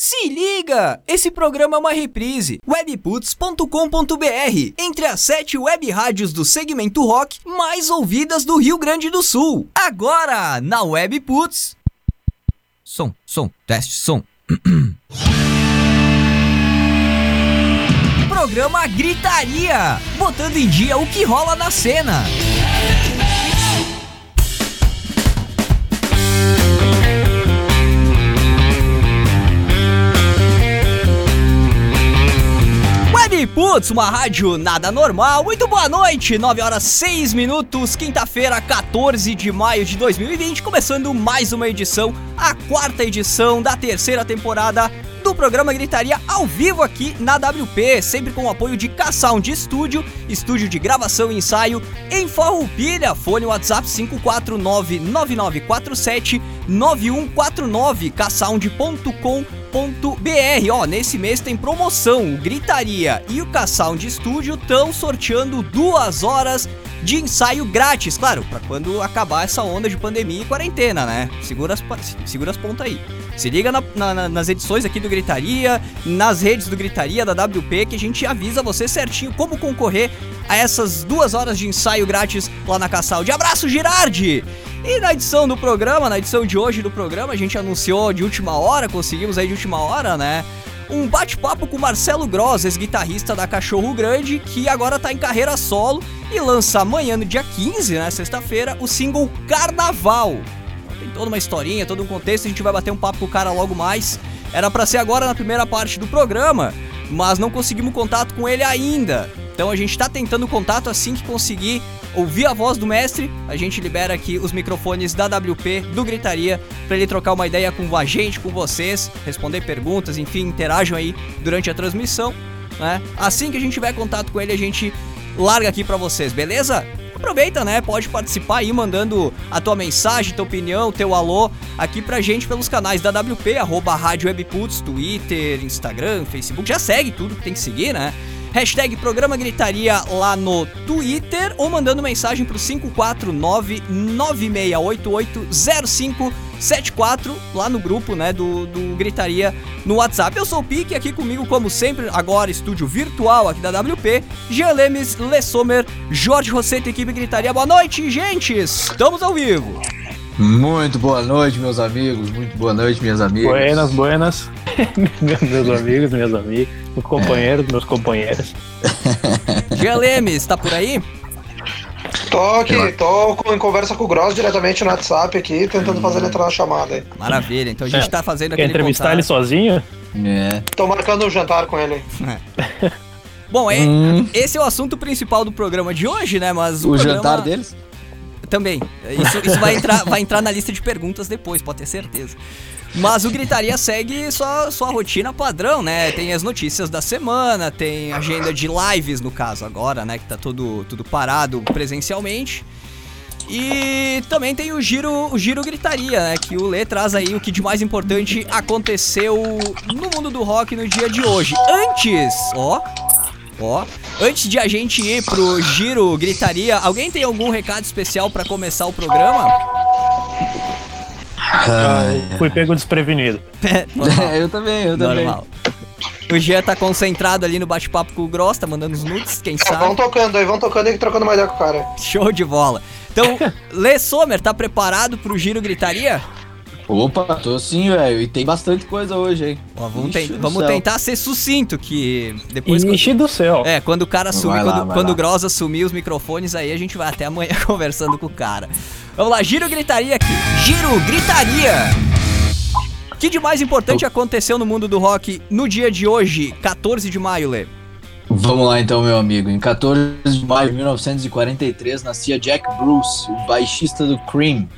Se liga! Esse programa é uma reprise. webputs.com.br Entre as sete web rádios do segmento rock mais ouvidas do Rio Grande do Sul. Agora, na Webputs. Som, som, teste, som. programa Gritaria botando em dia o que rola na cena. Web Putz, uma rádio nada normal. Muito boa noite, 9 horas 6 minutos, quinta-feira, 14 de maio de 2020, começando mais uma edição, a quarta edição da terceira temporada do programa Gritaria ao vivo aqui na WP, sempre com o apoio de K-Sound Studio, estúdio de gravação e ensaio em Farroupilha, fone WhatsApp 549-9947-9149, ksound.com.br. Ó, nesse mês tem promoção, o Gritaria e o K-Sound Studio estão sorteando duas horas de ensaio grátis, claro, para quando acabar essa onda de pandemia e quarentena, né? Segura as, segura as pontas aí. Se liga na, na, nas edições aqui do Gritaria, nas redes do Gritaria, da WP, que a gente avisa você certinho como concorrer a essas duas horas de ensaio grátis lá na Caçal. De abraço, Girardi! E na edição do programa, na edição de hoje do programa, a gente anunciou de última hora, conseguimos aí de última hora, né? Um bate-papo com Marcelo Gross, ex-guitarrista da Cachorro Grande, que agora tá em carreira solo e lança amanhã, no dia 15, né, sexta-feira, o single Carnaval. Tem toda uma historinha, todo um contexto, a gente vai bater um papo com o cara logo mais. Era para ser agora na primeira parte do programa, mas não conseguimos contato com ele ainda. Então a gente tá tentando contato assim que conseguir ouvir a voz do mestre, a gente libera aqui os microfones da WP, do Gritaria, para ele trocar uma ideia com a gente, com vocês, responder perguntas, enfim, interajam aí durante a transmissão, né? Assim que a gente tiver contato com ele, a gente larga aqui para vocês, beleza? Aproveita, né? Pode participar aí mandando a tua mensagem, tua opinião, teu alô aqui pra gente pelos canais da WP, arroba Rádio Webputs, Twitter, Instagram, Facebook. Já segue tudo que tem que seguir, né? Hashtag Programa Gritaria lá no Twitter ou mandando mensagem pro 549 9688 74 lá no grupo, né, do, do Gritaria no WhatsApp. Eu sou o Pique, aqui comigo, como sempre, agora estúdio virtual aqui da WP, Jean Lemes, Le Sommer, Jorge Rosseto, equipe Gritaria. Boa noite, gente! Estamos ao vivo! Muito boa noite, meus amigos. Muito boa noite, minhas amigas. Buenas, buenas. meus amigos, minhas amigas, meus companheiros, é. meus companheiros. Jean Lemes, tá por aí? Tô aqui, tô em conversa com o Gross diretamente no WhatsApp aqui, tentando fazer ele entrar na chamada aí. Maravilha, então a gente é. tá fazendo aquele Quer entrevistar contato. ele sozinho? É. Tô marcando um jantar com ele. É. Bom, é, hum. esse é o assunto principal do programa de hoje, né? Mas o, o programa... jantar deles? Também. Isso, isso vai, entrar, vai entrar na lista de perguntas depois, pode ter certeza. Mas o Gritaria segue sua, sua rotina padrão, né? Tem as notícias da semana, tem agenda de lives, no caso, agora, né? Que tá tudo, tudo parado presencialmente. E também tem o Giro, o Giro Gritaria, né? Que o Lê traz aí o que de mais importante aconteceu no mundo do rock no dia de hoje. Antes, ó, ó, antes de a gente ir pro Giro Gritaria, alguém tem algum recado especial para começar o programa? fui pego desprevenido. É, eu também, eu também. Normal. O Jean tá concentrado ali no bate-papo com o Gross, tá mandando os nudes, quem sabe. Vão tocando aí, vão tocando e trocando mais ideia com o cara. Show de bola. Então, Lê Sommer, tá preparado pro giro gritaria? Opa, tô sim, velho. E tem bastante coisa hoje, hein? Ó, vamos, te vamos tentar ser sucinto, que depois. Ixi quando... do céu. É, quando o cara sumir, quando, quando o Gross assumir os microfones, aí a gente vai até amanhã conversando com o cara. Vamos lá, giro gritaria aqui. Giro gritaria! O que de mais importante aconteceu no mundo do rock no dia de hoje, 14 de maio, Lê? Vamos lá então, meu amigo. Em 14 de maio de 1943 nascia Jack Bruce, o baixista do Cream.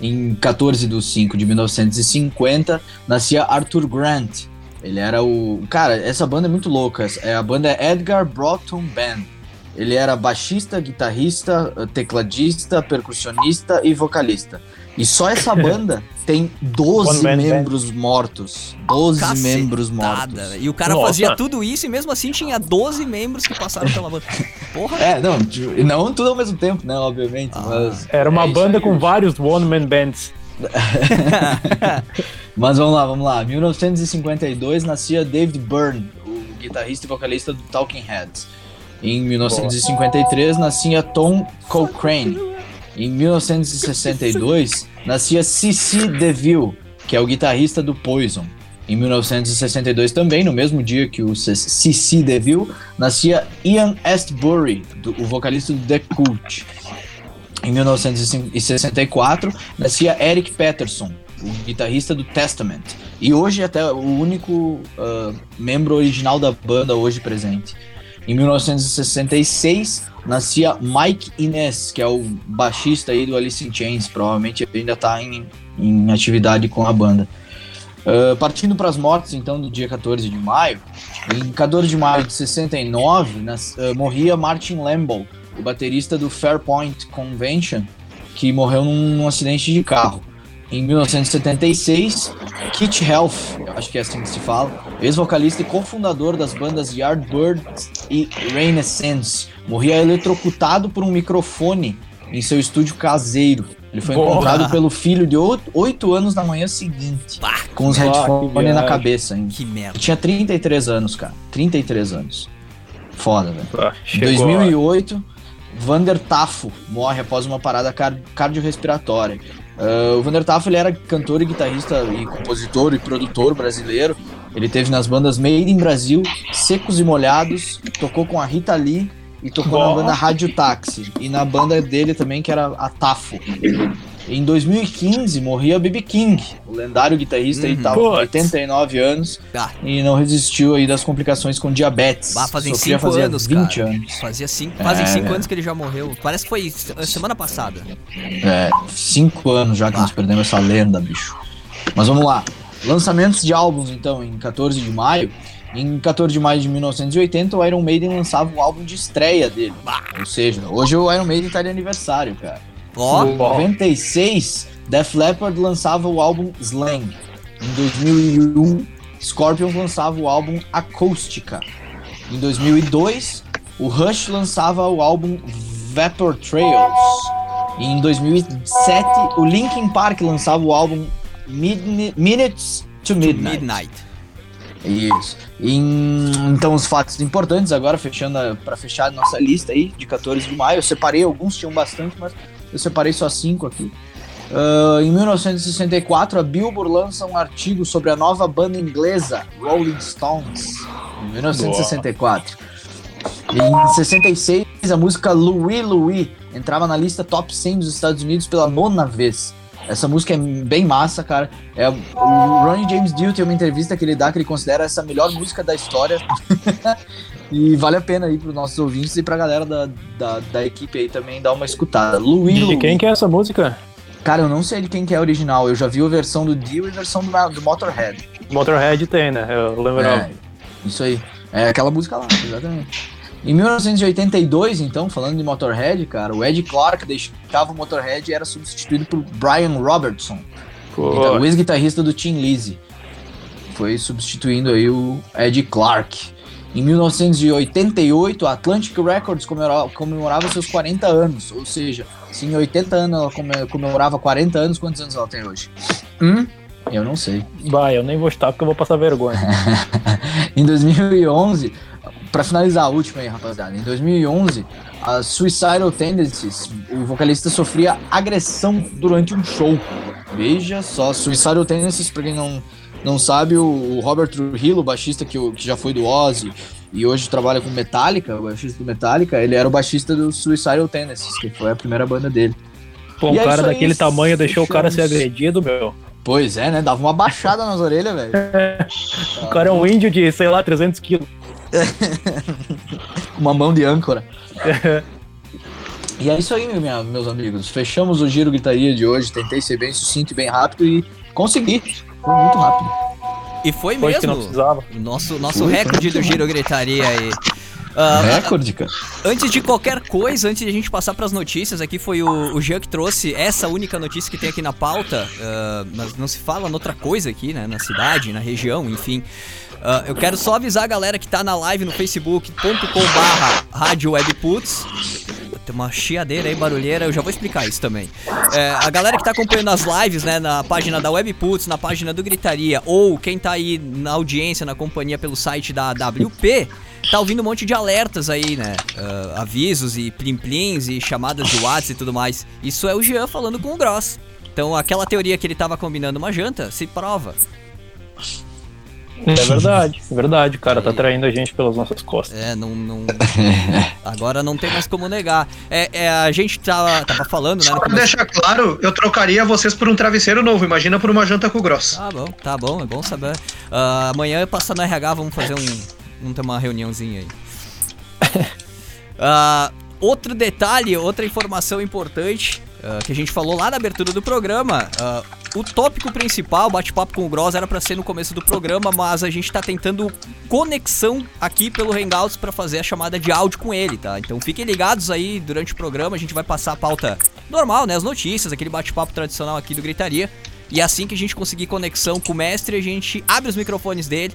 Em 14 de 5 de 1950 nascia Arthur Grant. Ele era o. Cara, essa banda é muito louca. É, a banda é Edgar Broughton Band. Ele era baixista, guitarrista, tecladista, percussionista e vocalista. E só essa banda tem 12 membros mortos. 12 Cacetada. membros mortos. E o cara Nossa. fazia tudo isso e mesmo assim tinha 12 membros que passaram pela banda. Porra. É, não, não tudo ao mesmo tempo, né, obviamente. Ah. Mas Era uma é banda com vários one-man bands. Mas vamos lá, vamos lá. 1952 nascia David Byrne, o guitarrista e vocalista do Talking Heads. Em 1953 nascia Tom Cochrane. Em 1962 nascia C.C. DeVille, que é o guitarrista do Poison. Em 1962 também, no mesmo dia que o C.C. DeVille, nascia Ian Astbury, do, o vocalista do The Cult. Em 1964 nascia Eric Peterson, o guitarrista do Testament. E hoje até o único uh, membro original da banda hoje presente. Em 1966 nascia Mike Inez, que é o baixista aí do Alice in Chains, provavelmente ainda está em, em atividade com a banda. Uh, partindo para as mortes, então, do dia 14 de maio, em 14 de maio de 69, nas, uh, morria Martin Lambeau, o baterista do Fairpoint Convention, que morreu num acidente de carro. Em 1976, Kit Health, acho que é assim que se fala, ex-vocalista e cofundador das bandas Yardbird e Renaissance, morria eletrocutado por um microfone em seu estúdio caseiro. Ele foi Boa. encontrado pelo filho de 8 anos na manhã seguinte, bah, com os headphones na cabeça. Hein? Que merda. Ele tinha 33 anos, cara. 33 anos. Foda, velho. Em 2008, Vander Tafo morre após uma parada cardiorrespiratória. Uh, o Vander Tafo ele era cantor e guitarrista e compositor e produtor brasileiro. Ele teve nas bandas Made in Brasil, Secos e Molhados, tocou com a Rita Lee e tocou na banda Rádio Táxi. E na banda dele também, que era a Tafo. Em 2015 morria BB King, o lendário guitarrista, uhum. e tal, 89 anos, ah. e não resistiu aí das complicações com diabetes. Bah, fazem 5 anos, 20 cara. anos. Fazia cinco, fazem 5 é, anos que ele já morreu. Parece que foi semana passada. É, 5 anos já que bah. nós perdemos essa lenda, bicho. Mas vamos lá. Lançamentos de álbuns, então, em 14 de maio. Em 14 de maio de 1980, o Iron Maiden lançava o álbum de estreia dele. Bah. Ou seja, hoje o Iron Maiden tá de aniversário, cara. Ó. Em 96, Def Leppard lançava o álbum Slang. Em 2001, Scorpions lançava o álbum Acústica. Em 2002, o Rush lançava o álbum Vapor Trails. E em 2007, o Linkin Park lançava o álbum Minutes to Midnight. Midnight. Isso. E, então, os fatos importantes agora, fechando para fechar a nossa lista aí de 14 de maio. Eu separei alguns, tinham bastante, mas eu separei só cinco aqui. Uh, em 1964, a Billboard lança um artigo sobre a nova banda inglesa Rolling Stones. Em 1964. Boa. Em 66, a música Louis Louis entrava na lista top 100 dos Estados Unidos pela nona vez. Essa música é bem massa, cara. É, o Ronnie James Dio tem uma entrevista que ele dá que ele considera essa a melhor música da história. E vale a pena aí pros nossos ouvintes e pra galera da, da, da equipe aí também dar uma escutada. Louis, de quem que é essa música? Cara, eu não sei de quem que é a original. Eu já vi a versão do Dio e a versão do, do Motorhead. Motorhead tem, né? Eu lembro. É, isso aí. É aquela música lá, exatamente. Em 1982, então, falando de Motorhead, cara, o Ed Clark deixava o Motorhead e era substituído por Brian Robertson, o ex-guitarrista do Tim Lizzy. Foi substituindo aí o Ed Clark. Em 1988, a Atlantic Records comemorava, seus 40 anos, ou seja, se em 80 anos ela comemorava 40 anos, quantos anos ela tem hoje? Hum? Eu não sei. Vai, eu nem vou estar porque eu vou passar vergonha. em 2011, para finalizar a última aí, rapaziada, em 2011, a Suicidal Tendencies, o vocalista sofria agressão durante um show. Veja só, Suicidal Tendencies, pra quem não não sabe, o Robert Trujillo, o baixista que, que já foi do Ozzy e hoje trabalha com Metallica, o baixista do Metallica, ele era o baixista do Suicidal Tendencies, que foi a primeira banda dele. Pô, um é cara daquele aí, tamanho deixou o cara ser agredido, meu. Pois é, né? Dava uma baixada nas orelhas, velho. o cara é um índio de, sei lá, 300 quilos. uma mão de âncora. e é isso aí, minha, meus amigos. Fechamos o Giro Gritaria de hoje. Tentei ser bem sucinto e bem rápido e consegui. Foi muito rápido. E foi, foi mesmo. Nosso, nosso foi, recorde foi do Giro Gritaria aí. Uh, Recorde, cara. Antes de qualquer coisa, antes de a gente passar para as notícias, aqui foi o, o Jean que trouxe essa única notícia que tem aqui na pauta. Uh, mas não se fala noutra coisa aqui, né? Na cidade, na região, enfim. Uh, eu quero só avisar a galera que tá na live no facebook.com/barra Rádio Webputs tem uma chiadeira aí, barulheira, eu já vou explicar isso também. É, a galera que tá acompanhando as lives, né, na página da Webputs, na página do Gritaria, ou quem tá aí na audiência, na companhia pelo site da WP, tá ouvindo um monte de alertas aí, né? Uh, avisos e plim-plims e chamadas de WhatsApp e tudo mais. Isso é o Jean falando com o Gross. Então aquela teoria que ele tava combinando uma janta se prova. É verdade, é verdade, cara, tá traindo a gente pelas nossas costas. É, não. não agora não tem mais como negar. É, é a gente tava, tava falando, né? Só pra deixar claro, eu trocaria vocês por um travesseiro novo, imagina por uma janta com grosso. Tá bom, tá bom, é bom saber. Uh, amanhã eu passo no RH, vamos fazer um. Vamos ter uma reuniãozinha aí. uh, outro detalhe, outra informação importante uh, que a gente falou lá na abertura do programa. Uh, o tópico principal, bate-papo com o Gross, era para ser no começo do programa, mas a gente tá tentando conexão aqui pelo Hangouts para fazer a chamada de áudio com ele, tá? Então fiquem ligados aí durante o programa, a gente vai passar a pauta normal, né? As notícias, aquele bate-papo tradicional aqui do Gritaria. E assim que a gente conseguir conexão com o mestre, a gente abre os microfones dele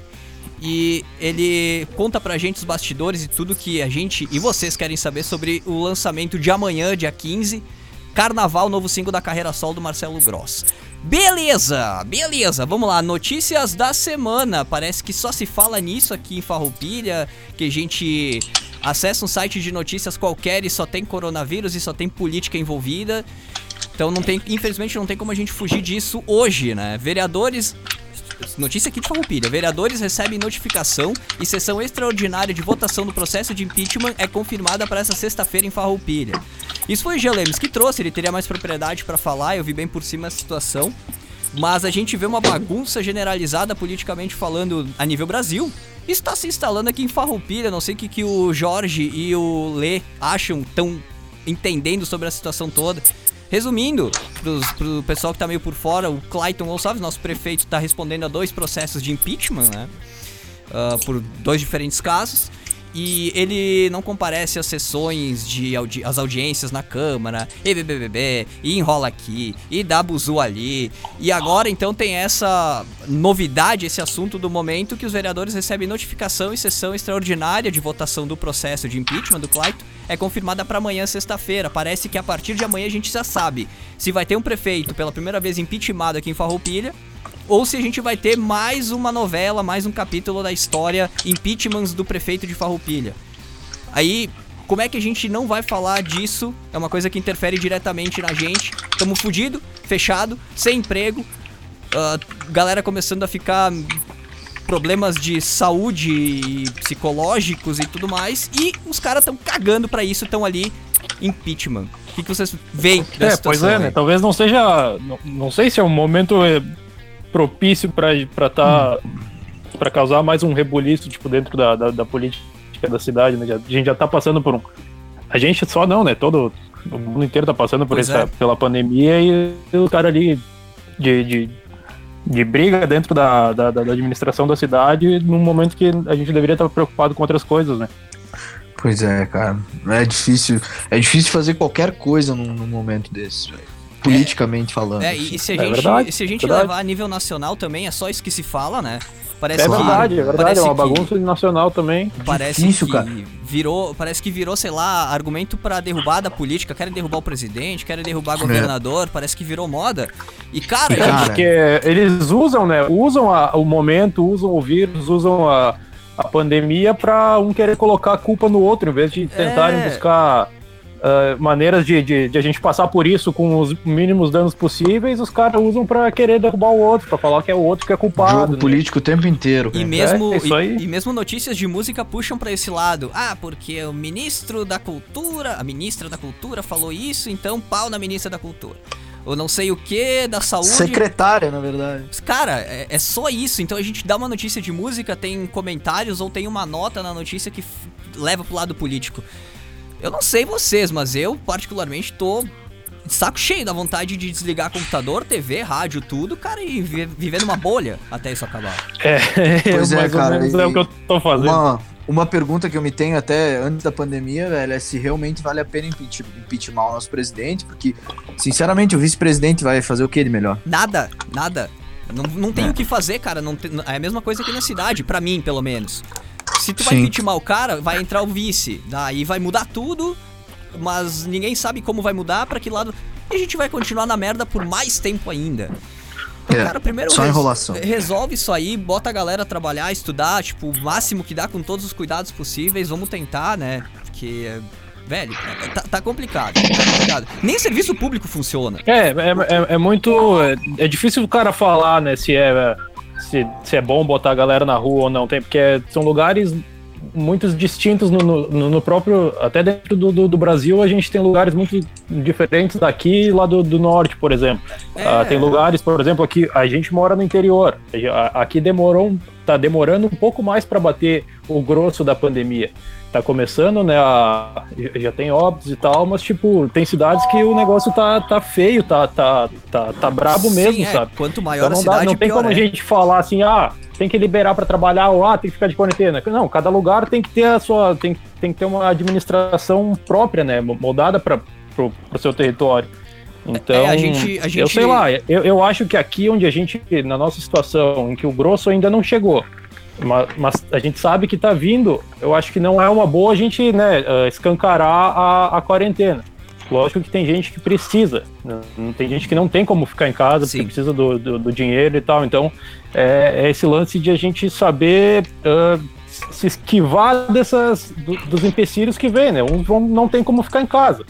e ele conta pra gente os bastidores e tudo que a gente e vocês querem saber sobre o lançamento de amanhã, dia 15, Carnaval, novo single da carreira solo do Marcelo Gross. Beleza, beleza, vamos lá, notícias da semana. Parece que só se fala nisso aqui em Farroupilha, que a gente acessa um site de notícias qualquer e só tem coronavírus e só tem política envolvida. Então não tem, infelizmente não tem como a gente fugir disso hoje, né? Vereadores Notícia aqui de Farroupilha. Vereadores recebem notificação e sessão extraordinária de votação do processo de impeachment é confirmada para essa sexta-feira em Farroupilha. Isso foi o Gelemes que trouxe, ele teria mais propriedade para falar, eu vi bem por cima a situação. Mas a gente vê uma bagunça generalizada politicamente falando a nível Brasil. Está se instalando aqui em Farroupilha, não sei o que, que o Jorge e o Lê acham, tão entendendo sobre a situação toda. Resumindo, pros, pro pessoal que tá meio por fora, o Clayton Gonçalves, nosso prefeito, tá respondendo a dois processos de impeachment, né? Uh, por dois diferentes casos. E ele não comparece às sessões de audi as audiências na Câmara, e BBBB, e enrola aqui, e dá buzu ali. E agora então tem essa novidade, esse assunto do momento que os vereadores recebem notificação e sessão extraordinária de votação do processo de impeachment do Clayton é confirmada para amanhã, sexta-feira. Parece que a partir de amanhã a gente já sabe se vai ter um prefeito pela primeira vez impeachmentado aqui em Farroupilha ou se a gente vai ter mais uma novela, mais um capítulo da história impeachments do prefeito de Farroupilha. Aí, como é que a gente não vai falar disso? É uma coisa que interfere diretamente na gente. Tamo fudido, fechado, sem emprego. Uh, galera começando a ficar problemas de saúde psicológicos e tudo mais. E os caras estão cagando para isso, estão ali impeachment. O que, que vocês veem dessa é, Pois é, né? Talvez não seja. Não, não sei se é um momento eh, propício para estar. Tá, hum. para causar mais um rebuliço, tipo, dentro da, da, da política da cidade, né? A gente já tá passando por um. A gente só não, né? Todo. O mundo inteiro tá passando por essa, é. pela pandemia e o cara ali de, de, de briga dentro da, da, da, administração da cidade num momento que a gente deveria estar preocupado com outras coisas, né? Pois é, cara. É difícil. É difícil fazer qualquer coisa num, num momento desse, velho politicamente é, falando. É, e se a é gente, verdade, se a gente levar a nível nacional também, é só isso que se fala, né? Parece é verdade, que, é verdade, é uma bagunça nacional também. Parece Difícil, que cara. virou, parece que virou, sei lá, argumento para derrubar da política, querem derrubar o presidente, querem derrubar o é. governador, parece que virou moda. E cara, é, porque eles usam, né? Usam a, o momento, usam o vírus, usam a, a pandemia para um querer colocar a culpa no outro, em vez de tentarem é... buscar uh, maneiras de, de, de, a gente passar por isso com os mínimos danos possíveis, os caras usam para querer derrubar o outro, para falar que é o outro que é culpado. Jogo né? político o tempo inteiro. E mesmo, é, é e, e, mesmo notícias de música puxam para esse lado. Ah, porque o ministro da cultura, a ministra da cultura falou isso, então pau na ministra da cultura ou não sei o que da saúde. Secretária, na verdade. Cara, é, é, só isso. Então a gente dá uma notícia de música, tem comentários ou tem uma nota na notícia que leva pro lado político. Eu não sei vocês, mas eu particularmente tô de saco cheio da vontade de desligar computador, TV, rádio, tudo, cara, e viver numa bolha até isso acabar. É, pois é, cara. é o que eu tô fazendo. Uma, uma pergunta que eu me tenho até antes da pandemia, velho, é se realmente vale a pena impeachment, impeachment o nosso presidente, porque, sinceramente, o vice-presidente vai fazer o que de melhor? Nada, nada. Não, não tem é. o que fazer, cara. Não tem, é a mesma coisa aqui na cidade, para mim, pelo menos. Se tu vai Sim. o cara, vai entrar o vice. Daí vai mudar tudo. mas ninguém sabe como vai mudar, para que lado. E a gente vai continuar na merda por mais tempo ainda. Então, É, cara, primeiro só res- enrolação. resolve isso aí, bota a galera trabalhar, estudar, tipo, o máximo que dá com todos os cuidados possíveis, vamos tentar, né? Porque, velho, tá, tá complicado, tá complicado. Nem serviço público funciona. É, é, é, é muito. É, é difícil o cara falar, né, se é, se, se é bom botar a galera na rua ou não. Tem, porque são lugares muito distintos no, no, no próprio. Até dentro do, do, do Brasil, a gente tem lugares muito diferentes daqui e lá do, do norte, por exemplo. É. Ah, tem lugares, por exemplo, aqui a gente mora no interior. A- Aqui demorou, um- tá demorando um pouco mais para bater o grosso da pandemia. Tá começando, né? a- já tem óbitos e tal, mas tipo, tem cidades que o negócio tá, tá feio, tá, tá, tá, tá brabo Sim, mesmo, é, sabe? Quanto maior Então a não, dá- cidade, não tem pior como é. a gente falar assim, ah, tem que liberar para trabalhar ou ah, tem que ficar de quarentena. Não, cada lugar tem que ter a sua, tem, tem que ter uma administração própria, né, moldada para pro seu território. Então, É, a gente- a eu gente- sei lá, eu, eu acho que aqui onde a gente, na nossa situação, em que o grosso ainda não chegou, mas, mas a gente sabe que tá vindo, eu acho que não é uma boa a gente, né, eh, escancarar a, a quarentena. Lógico que tem gente que precisa, né? tem gente que não tem como ficar em casa, Sim. porque precisa do, do, do dinheiro e tal. Então, é, é esse lance de a gente saber ah, se esquivar dessas, do- dos empecilhos que vem, né? Uns vão, não tem como ficar em casa,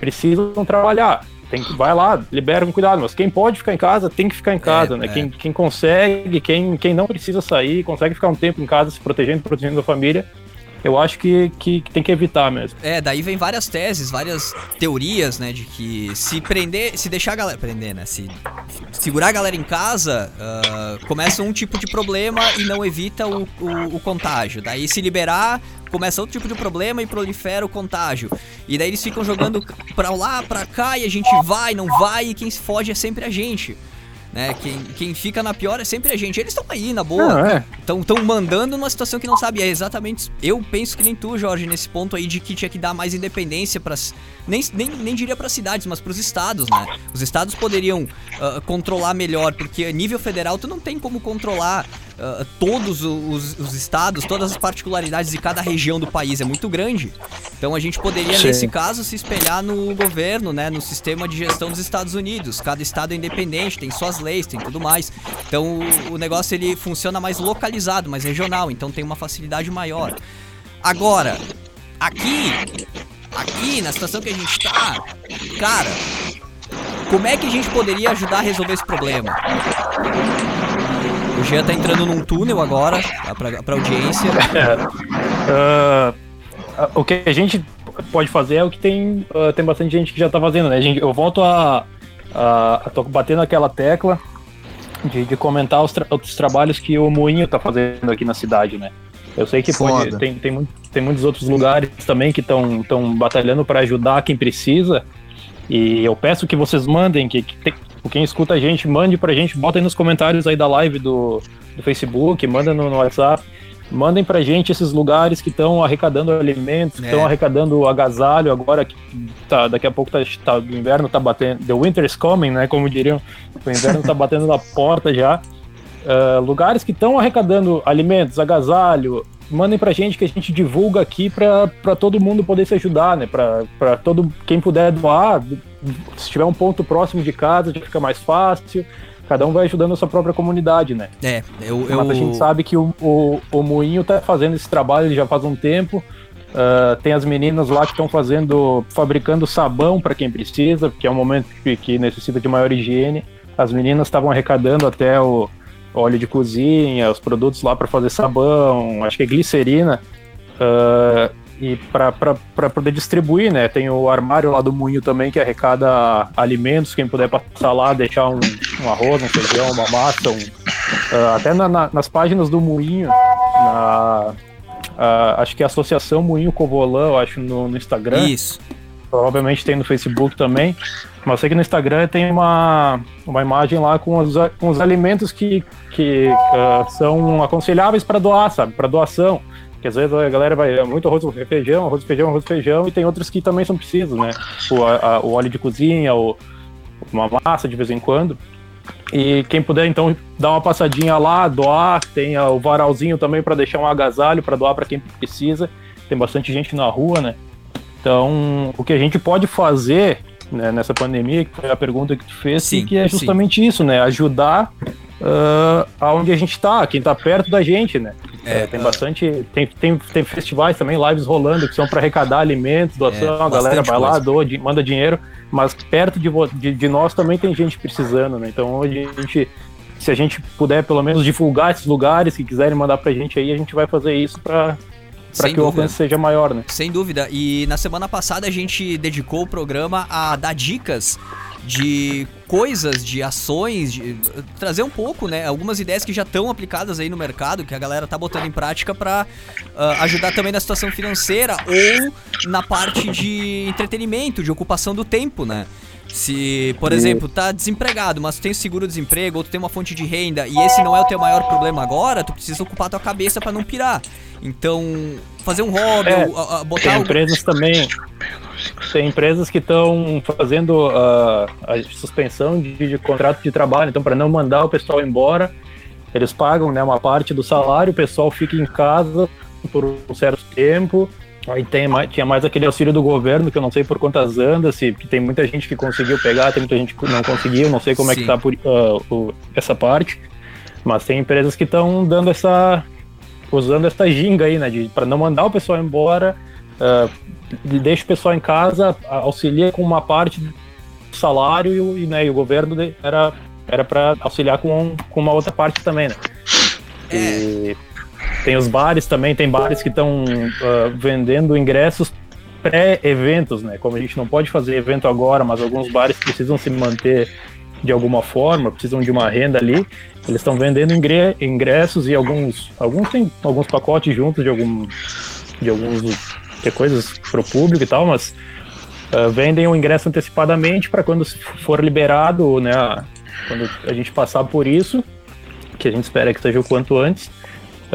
precisam trabalhar. Tem que, vai lá, libera com cuidado, mas quem pode ficar em casa tem que ficar em casa, né? é. Quem, quem consegue, quem, quem não precisa sair, consegue ficar um tempo em casa se protegendo, protegendo a família, eu acho que, que, que tem que evitar mesmo. É, daí vem várias teses, várias teorias, né, de que se prender, se deixar a galera prender, né, se segurar a galera em casa, ah, começa um tipo de problema e não evita o, o, o contágio. Daí se liberar, começa outro tipo de problema e prolifera o contágio. E daí eles ficam jogando pra lá, pra cá e a gente vai, não vai e quem se foge é sempre a gente. Né, quem, quem fica na pior é sempre a gente. Eles estão aí, na boa. É. Estão tão mandando numa situação que não sabe. É exatamente. Eu penso que nem tu, Jorge, nesse ponto aí de que tinha que dar mais independência para nem, nem, nem diria para cidades, mas para os estados, né? Os estados poderiam ah, controlar melhor, porque a nível federal tu não tem como controlar ah, todos os, os estados, todas as particularidades de cada região do país. É muito grande. Então a gente poderia, Sim. nesse caso, se espelhar no governo, né? No sistema de gestão dos Estados Unidos. Cada estado é independente, tem suas leis, tem tudo mais. Então o, o negócio ele funciona mais localizado, mais regional, então tem uma facilidade maior. Agora, aqui, aqui na situação que a gente tá, cara, como é que a gente poderia ajudar a resolver esse problema? O Jean tá entrando num túnel agora, tá, pra, pra audiência. Ah, o que a gente pode fazer é o que tem, ah, tem bastante gente que já tá fazendo, né? A gente, eu volto a, a, a tô batendo naquela tecla de, de comentar os, tra- os trabalhos que o Moinho tá fazendo aqui na cidade, né? Eu sei que pode, tem, tem, muito- tem muitos outros lugares também que estão batalhando para ajudar quem precisa. E eu peço que vocês mandem, que, que tem- quem escuta a gente, mande pra gente, bota aí nos comentários aí da live do, do Facebook, manda no, no WhatsApp. Mandem pra gente esses lugares que estão arrecadando alimentos, que É. estão arrecadando agasalho agora que tá, daqui a pouco tá, tá, o inverno tá batendo, the winter's coming, né, como diriam, o inverno tá batendo na porta já. Ah, lugares que estão arrecadando alimentos, agasalho, mandem pra gente que a gente divulga aqui pra pra todo mundo poder se ajudar, né, Pra pra todo quem puder doar, se tiver um ponto próximo de casa, já fica mais fácil. Cada um vai ajudando a sua própria comunidade, né? É, eu. eu Mas a gente sabe que o, o, o Moinho tá fazendo esse trabalho já faz um tempo. Ah, tem as meninas lá que estão fazendo, fabricando sabão para quem precisa, porque é um momento que, que necessita de maior higiene. As meninas estavam arrecadando até o óleo de cozinha, os produtos lá para fazer sabão, acho que é glicerina. Ah, e para poder distribuir, né? Tem o armário lá do Moinho também que arrecada alimentos, quem puder passar lá, deixar um, um arroz, um feijão, uma massa, um, ah, até na- na- nas páginas do Moinho, na, ah, acho que é a Associação Moinho Covolã, eu acho, no, no Instagram. Isso. Provavelmente tem no Facebook também. Mas sei que no Instagram tem uma, uma imagem lá com os, com os alimentos que, que ah, são aconselháveis para doar, sabe? Para doação. Porque às vezes a galera vai. é Muito arroz feijão, arroz feijão, arroz feijão, e tem outros que também são precisos, né? O, a- o óleo de cozinha, o, uma massa de vez em quando. E quem puder, então, dar uma passadinha lá, doar. Tem o varalzinho também para deixar um agasalho para doar para quem precisa. Tem bastante gente na rua, né? Então, o que a gente pode fazer né, nessa pandemia, que foi a pergunta que tu fez, sim, que é justamente sim. isso, né? Ajudar uh, aonde a gente está, quem está perto da gente, né? É, é, tem bastante. Tem, tem, tem festivais também, lives rolando, que são para arrecadar alimentos, doação, é, a galera vai lá, doa, manda dinheiro, mas perto de, de, de, nós também tem gente precisando, né? Então hoje a gente. Se a gente puder pelo menos divulgar esses lugares que quiserem mandar pra gente aí, a gente vai fazer isso para para que dúvida. o alcance seja maior, né? Sem dúvida. E na semana passada a gente dedicou o programa a dar dicas de coisas, de ações, de trazer um pouco, né, algumas ideias que já estão aplicadas aí no mercado, que a galera tá botando em prática para uh, ah, ajudar também na situação financeira ou na parte de entretenimento, de ocupação do tempo, né? Se, por exemplo, tá desempregado, mas tu tem seguro-desemprego ou tu tem uma fonte de renda e esse não é o teu maior problema agora, tu precisa ocupar tua cabeça para não pirar. Então, fazer um hobby, é, ou, a, botar tem empresas também tem empresas que estão fazendo uh, a suspensão de, de, contrato de trabalho, então para não mandar o pessoal embora, eles pagam né, uma parte do salário, o pessoal fica em casa por um certo tempo Aí tem mais, tinha mais aquele auxílio do governo, que eu não sei por quantas andas, se tem muita gente que conseguiu pegar, tem muita gente que não conseguiu, não sei como Sim. é que tá por, uh, o, essa parte. Mas tem empresas que estão dando essa. usando essa ginga aí, né? para não mandar o pessoal embora, uh, deixa o pessoal em casa, auxilia com uma parte do salário e, né, e o governo era era para auxiliar com, com uma outra parte também, né? É. E tem os bares também, tem bares que estão uh, vendendo ingressos pré-eventos, né? Como a gente não pode fazer evento agora, mas alguns bares precisam se manter de alguma forma, precisam de uma renda ali, eles estão vendendo ingressos e alguns, alguns tem alguns pacotes juntos de algum, de alguns de coisas para o público e tal, mas uh, vendem o ingresso antecipadamente para quando for liberado, né? Quando a gente passar por isso, que a gente espera que seja o quanto antes,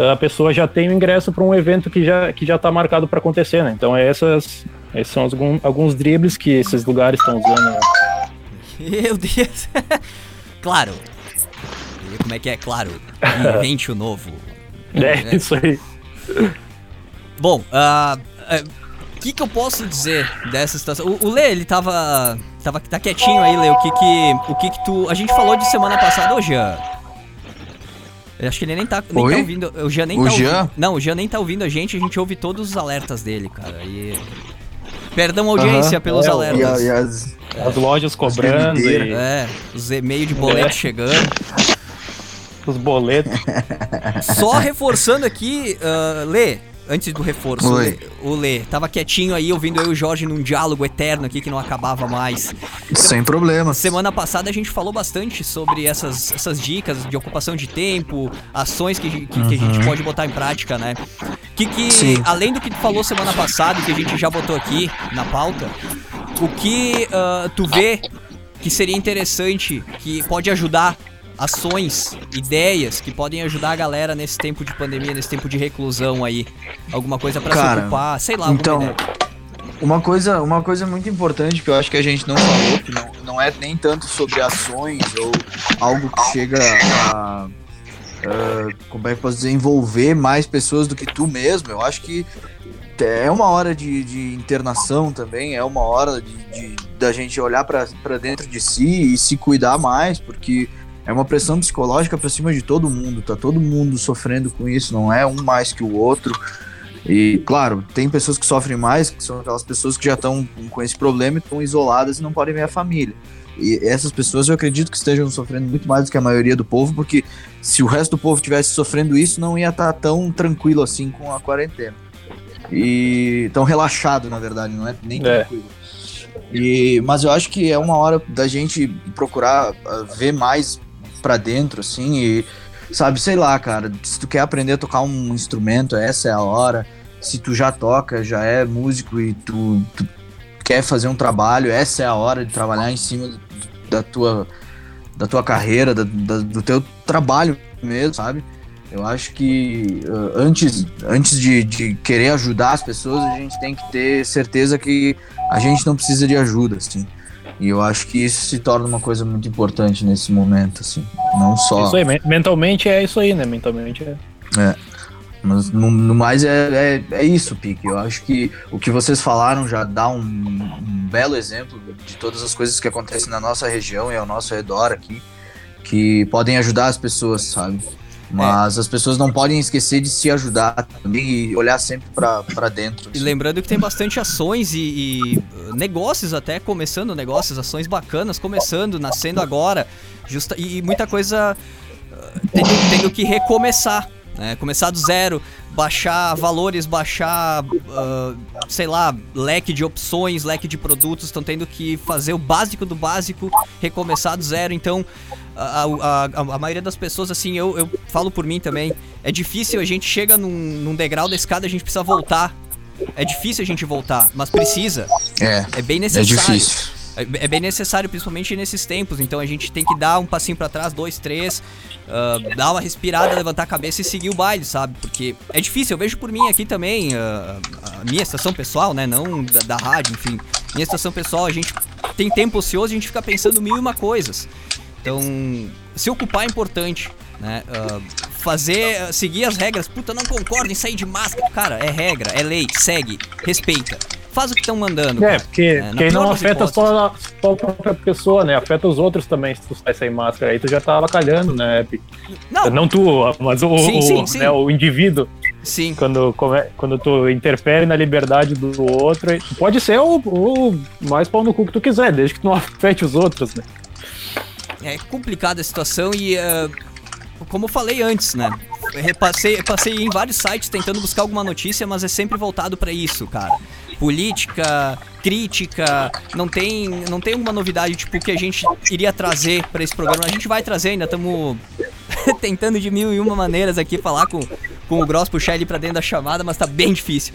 a pessoa já tem o ingresso para um evento que já que já está marcado para acontecer, né? Então essas esses são alguns, alguns dribles que esses lugares estão usando. Né? Meu Deus! claro. Como é que é? Claro. Invente o novo. É, é, isso aí. Bom, o uh, uh, que, que eu posso dizer dessa situação? O, o Lê, ele tava, tava. Tá quietinho aí, Lê. O que que. O que que tu. A gente falou de semana passada, ô Jean. Eu acho que ele nem tá, nem tá ouvindo. O Jean nem o tá Jean? ouvindo. Não, o Jean nem tá ouvindo a gente, a gente ouve todos os alertas dele, cara. E. Perdão, audiência, uh -huh. pelos é, alertas. E, e as, as, lojas cobrando. E... É, os e-mails de boleto é. chegando. Os boletos. Só reforçando aqui, uh, Lê, antes do reforço, Oi. o Lê tava quietinho aí ouvindo eu e o Jorge num diálogo eterno aqui que não acabava mais. Sem problema. Semana passada a gente falou bastante sobre essas, essas dicas de ocupação de tempo, ações que, que, uhum. que a gente uhum. pode botar em prática, né? Que que, além do que tu falou semana passada e que a gente já botou aqui na pauta, o que uh, tu vê que seria interessante, que pode ajudar ações, ideias que podem ajudar a galera nesse tempo de pandemia, nesse tempo de reclusão aí? Alguma coisa para se ocupar, sei lá, então, Uma coisa, uma coisa muito importante que eu acho que a gente não falou, que não, não é nem tanto sobre ações ou algo que chega a. Uh, como é que posso dizer? Envolver mais pessoas do que tu mesmo. Eu acho que é uma hora de, de internação também, é uma hora de, de da gente olhar para dentro de si e se cuidar mais, porque é uma pressão psicológica para cima de todo mundo, tá todo mundo sofrendo com isso, não é um mais que o outro. E, claro, tem pessoas que sofrem mais, que são aquelas pessoas que já estão com esse problema e estão isoladas e não podem ver a família. E essas pessoas eu acredito que estejam sofrendo muito mais do que a maioria do povo, porque se o resto do povo tivesse sofrendo isso, não ia estar tá tão tranquilo assim com a quarentena. E tão relaxado, na verdade, não é nem é. tranquilo. E, mas eu acho que é uma hora da gente procurar ah, ver mais para dentro, assim, e sabe, sei lá, cara, se tu quer aprender a tocar um instrumento, essa é a hora. Se tu já toca, já é músico e tu, tu quer fazer um trabalho, essa é a hora de trabalhar em cima da tua, da tua carreira, da, da, do teu trabalho mesmo, sabe? Eu acho que uh, antes, antes de, de querer ajudar as pessoas, a gente tem que ter certeza que a gente não precisa de ajuda, assim. E eu acho que isso se torna uma coisa muito importante nesse momento, assim. Não só. Isso aí, mentalmente é isso aí, né? Mentalmente é. É. Mas no, no mais é, é, é, isso, Pique. Eu acho que o que vocês falaram já dá um, um, belo exemplo de todas as coisas que acontecem na nossa região e ao nosso redor aqui, que podem ajudar as pessoas, sabe? Mas é. as pessoas não podem esquecer de se ajudar também e olhar sempre para dentro. Assim. E lembrando que tem bastante ações e, e, uh, negócios até começando, negócios, ações bacanas começando, nascendo agora. Justa, e muita coisa uh, tendo, tendo que recomeçar. Né? Começar do zero, baixar valores, baixar, uh, sei lá, leque de opções, leque de produtos, estão tendo que fazer o básico do básico, recomeçar do zero. Então, a, a, a, maioria das pessoas, assim, eu, eu falo por mim também, é difícil, a gente chega num, num degrau da escada, a gente precisa voltar. É difícil a gente voltar, mas precisa. É. É bem necessário. É difícil. É, é bem necessário, principalmente nesses tempos. Então a gente tem que dar um passinho para trás, dois, três, uh, dar uma respirada, levantar a cabeça e seguir o baile, sabe? Porque é difícil. Eu vejo por mim aqui também, uh, a minha estação pessoal, né? Não da, da rádio, enfim. Minha estação pessoal, a gente tem tempo ocioso, a gente fica pensando mil e uma coisas. Então, se ocupar é importante, né? Uh, fazer, seguir as regras. Puta, não concordo em sair de máscara. Cara, é regra, é lei, segue, respeita. Faz o que estão mandando. É, porque, é, porque não afeta só, só a própria pessoa, né? Afeta os outros também se tu sai sem máscara. Aí tu já tá avacalhando, né? Não, não tu, mas o, sim, sim, sim. Né, o indivíduo. Sim. Quando, quando tu interfere na liberdade do outro, pode ser o, o mais pau no cu que tu quiser, desde que tu não afete os outros, né? É complicada a situação e, uh, como eu falei antes, né? Eu repassei, passei em vários sites tentando buscar alguma notícia, mas é sempre voltado para isso, cara. Política, crítica, não tem, não tem alguma novidade tipo que a gente iria trazer para esse programa. A gente vai trazer ainda, estamos tentando de mil e uma maneiras aqui falar com, com o Gross, puxar ele para dentro da chamada, mas tá bem difícil.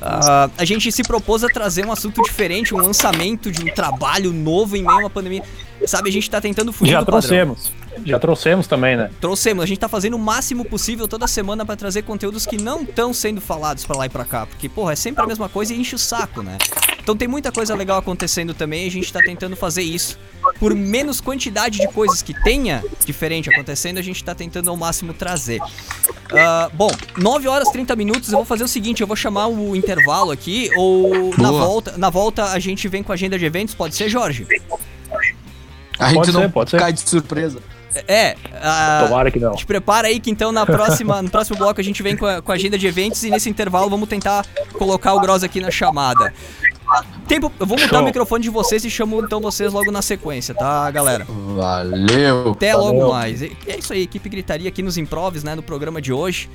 Uh, a gente se propôs a trazer um assunto diferente, um lançamento de um trabalho novo em meio a uma pandemia. Sabe, a gente tá tentando fugir Já do trouxemos. Padrão. Já trouxemos também, né? Trouxemos. A gente tá fazendo o máximo possível toda semana para trazer conteúdos que não estão sendo falados para lá e para cá. Porque, porra, é sempre a mesma coisa e enche o saco, né? Então tem muita coisa legal acontecendo também e a gente tá tentando fazer isso. Por menos quantidade de coisas que tenha diferente acontecendo, a gente tá tentando ao máximo trazer. Uh, bom, 9 horas 30 minutos, eu vou fazer o seguinte, eu vou chamar o intervalo aqui, ou na volta, na volta a gente vem com a agenda de eventos, pode ser, Jorge? A gente pode não ser, pode cai ser. de surpresa. É, uh, Tomara que não. Te prepara aí que então na próxima, no próximo bloco a gente vem com a, com a agenda de eventos e nesse intervalo vamos tentar colocar o Gross aqui na chamada. Tempo, eu vou Show. o microfone de vocês e chamo então vocês logo na sequência, tá, galera? Valeu! Até valeu. logo mais. É isso aí, equipe gritaria aqui nos improves, né, no programa de hoje.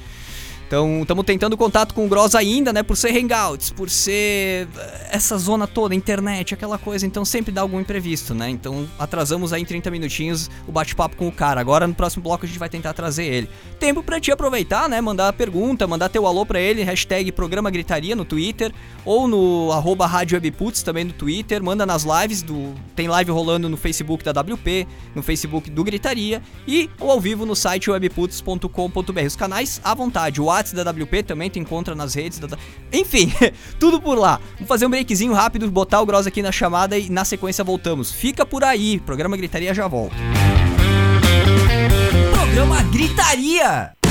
Então, estamos tentando contato com o Gross ainda, né? Por ser Hangouts, por ser eh, essa zona toda, internet, aquela coisa. Então, sempre dá algum imprevisto, né? Então, atrasamos aí em 30 minutinhos o bate-papo com o cara. Agora, no próximo bloco, a gente vai tentar trazer ele. Tempo pra te aproveitar, né? Mandar pergunta, mandar teu alô pra ele. Hashtag Programa Gritaria no Twitter. Ou no arroba Rádio Webputs também no Twitter. Manda nas lives. do Tem live rolando no Facebook da WP, no Facebook do Gritaria. E ou ao vivo no site webputs.com.br. Os canais à vontade. O WhatsApp da WP também, tu encontra nas redes. Da... Enfim, tudo por lá. Vamos fazer um breakzinho rápido, botar o Gross aqui na chamada e na sequência voltamos. Fica por aí, programa Gritaria já volta. Programa Gritaria!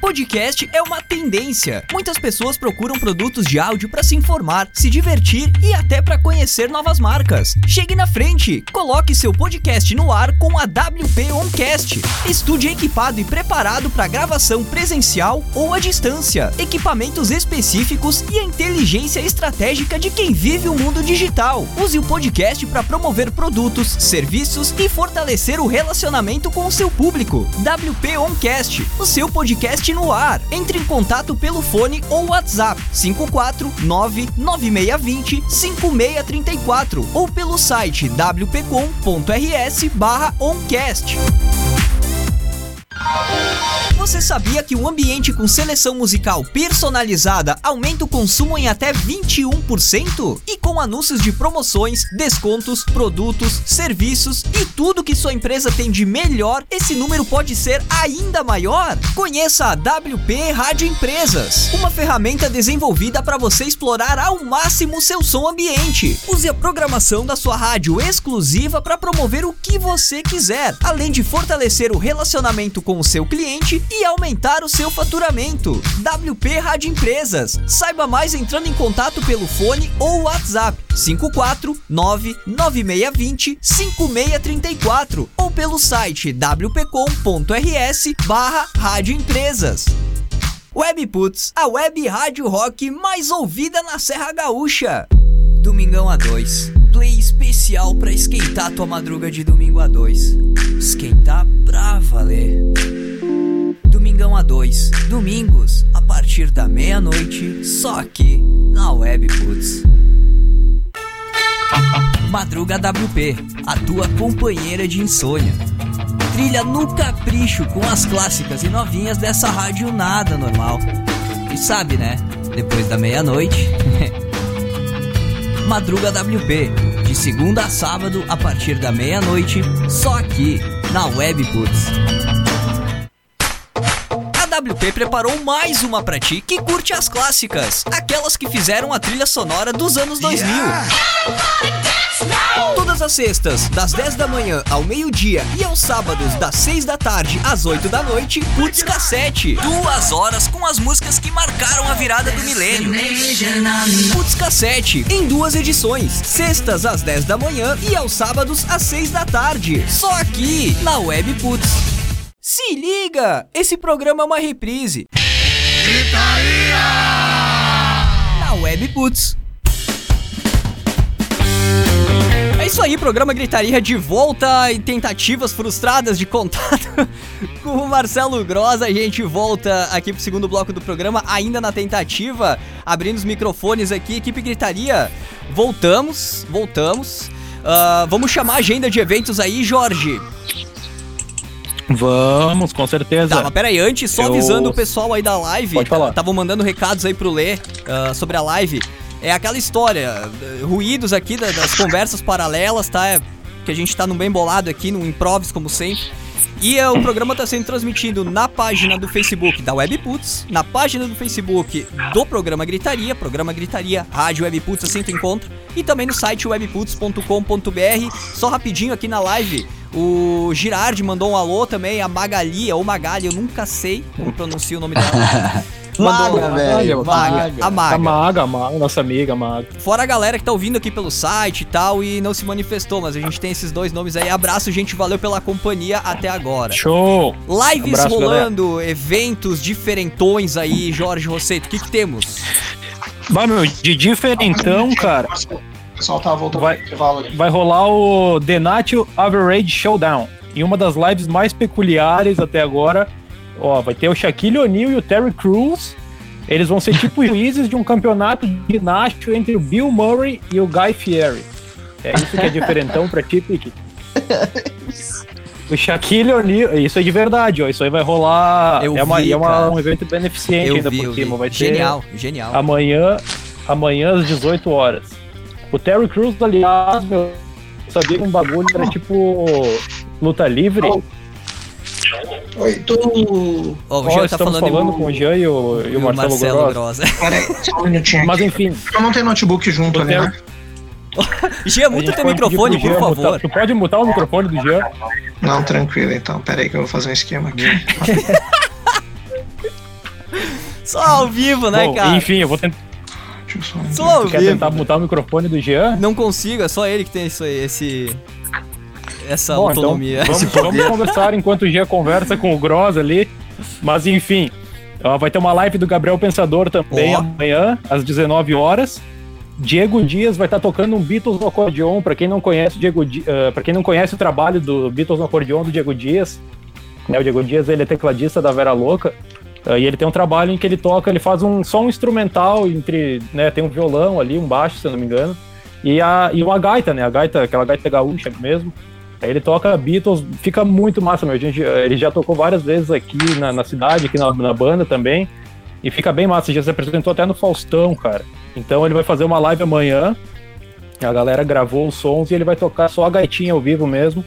Podcast é uma tendência. Muitas pessoas procuram produtos de áudio para se informar, se divertir e até para conhecer novas marcas. Chegue na frente, coloque seu podcast no ar com a WP Oncast. Estúdio equipado e preparado para gravação presencial ou à distância. Equipamentos específicos e a inteligência estratégica de quem vive o mundo digital. Use o podcast para promover produtos, serviços e fortalecer o relacionamento com o seu público. WP Oncast, o seu podcast no ar. Entre em contato pelo fone ou WhatsApp 5499620 5634 ou pelo site wpcom.rs/oncast. Você sabia que um ambiente com seleção musical personalizada aumenta o consumo em até 21%? E com anúncios de promoções, descontos, produtos, serviços e tudo que sua empresa tem de melhor, esse número pode ser ainda maior? Conheça a WP Rádio Empresas, uma ferramenta desenvolvida para você explorar ao máximo seu som ambiente. Use a programação da sua rádio exclusiva para promover o que você quiser, além de fortalecer o relacionamento com o seu cliente e aumentar o seu faturamento. WP Rádio Empresas. Saiba mais entrando em contato pelo fone ou WhatsApp 549 9620 5634 ou pelo site wpcom.rs barra Rádio Empresas. Webputs, a web rádio rock mais ouvida na Serra Gaúcha. Domingão a 2. Play especial pra esquentar tua madruga de domingo a 2. Esquentar pra valer. Domingão a 2. Domingos, a partir da meia-noite, só aqui na Webputs. Madruga WP, a tua companheira de insônia. Trilha no capricho com as clássicas e novinhas dessa rádio nada normal. E sabe, né? Depois da meia-noite. Madruga WP, de segunda a sábado a partir da meia-noite, só aqui na Webputs. A WP preparou mais uma pra ti que curte as clássicas, aquelas que fizeram a trilha sonora dos anos 2000. Todas as sextas, das 10 da manhã ao meio-dia e aos sábados, das 6 da tarde às 8 da noite, Putz Cassete. Duas horas com as músicas que marcaram a virada do milênio. Putz Cassete, em duas edições, sextas às 10 da manhã e aos sábados às 6 da tarde. Só aqui, na Web Putz. Se liga! Esse programa é uma reprise. Na Web Putz. Isso aí, programa Gritaria de volta e tentativas frustradas de contato com o Marcelo Gross. A gente volta aqui pro segundo bloco do programa, ainda na tentativa, abrindo os microfones aqui. Equipe Gritaria, voltamos, voltamos. Ah, vamos chamar a agenda de eventos aí, Jorge. Vamos, com certeza. Tá, mas peraí, antes, só Eu- avisando o pessoal aí da live. Pode falar. Estavam mandando recados aí pro Lê ah, sobre a live. É aquela história, eh, ruídos aqui da- das conversas paralelas, tá? É, que a gente tá num bem bolado aqui, num improviso, como sempre. E eh, o programa tá sendo transmitido na página do Facebook da Webputs, na página do Facebook do programa Gritaria, programa Gritaria, Rádio Webputs, assim tu encontra, e também no site webputs.com.br. Só rapidinho aqui na live, o Girardi mandou um alô também, a Magali, ou Magali, eu nunca sei como pronuncia o nome dela. Mandou- Maga, velho. Maga, Maga. a A Maga. A Maga, nossa amiga, a Maga. Fora a galera que tá ouvindo aqui pelo site e tal e não se manifestou, mas a gente tem esses dois nomes aí. Abraço, gente, valeu pela companhia até agora. Show! Lives Abraço, rolando, eventos diferentões aí, Jorge Rosseto, o que que temos? Vai, meu, de diferentão, cara, O pessoal tá voltando Vai. pro intervalo ali. vai rolar o The Nacho Average Showdown. E uma das lives mais peculiares até agora, ó, vai ter o Shaquille O'Neal e o Terry Crews. Eles vão ser tipo juízes de um campeonato de ginástico entre o Bill Murray e o Guy Fieri. É isso que é diferentão pra ti, Pique? O Shaquille O'Neal, isso é de verdade, ó. Isso aí vai rolar. Eu é uma, vi, é uma, um evento beneficente eu ainda vi, por cima. Vai genial, genial. Amanhã, amanhã às 18 horas. O Terry Crews, aliás, meu, sabia que um bagulho era tipo luta livre. Oh 18. Oh, o Jean tá falando, falando o... com o Jean e o, e o, Marcelo, Marcelo Peraí, só um minutinho. Mas enfim. Eu não tenho notebook junto né? Jean, muta teu microfone, por favor. Mutar, tu pode mutar o microfone do Jean? Não, tranquilo então. Peraí que eu vou fazer um esquema aqui. só ao vivo, né, Bom, cara? Enfim, eu vou tentar. Só, só ao vivo. Quer tentar mutar o microfone do Jean? Não consigo, é só ele que tem isso esse essa Bom, então, autonomia. vamos, vamos conversar enquanto o Jean conversa com o Gross ali. Mas enfim, vai ter uma live do Gabriel Pensador também Ó. amanhã, às 19 horas. Diego Dias vai estar tocando um Beatles no acordeon. Para quem não conhece Diego, Di- eh, pra quem não conhece o trabalho do Beatles no acordeon do Diego Dias, né, o Diego Dias ele é tecladista da Vera Louca. eh, e ele tem um trabalho em que ele toca, ele faz um som instrumental entre, né, tem um violão ali, um baixo, se eu não me engano, e, a, e uma gaita, né, a gaita, aquela gaita gaúcha mesmo. Ele toca Beatles, fica muito massa, meu. A gente, ele já tocou várias vezes aqui na, na cidade, aqui na, na, banda também. E fica bem massa, já se apresentou até no Faustão, cara. Então ele vai fazer uma live amanhã. A galera gravou os sons e ele vai tocar só a gaitinha ao vivo mesmo.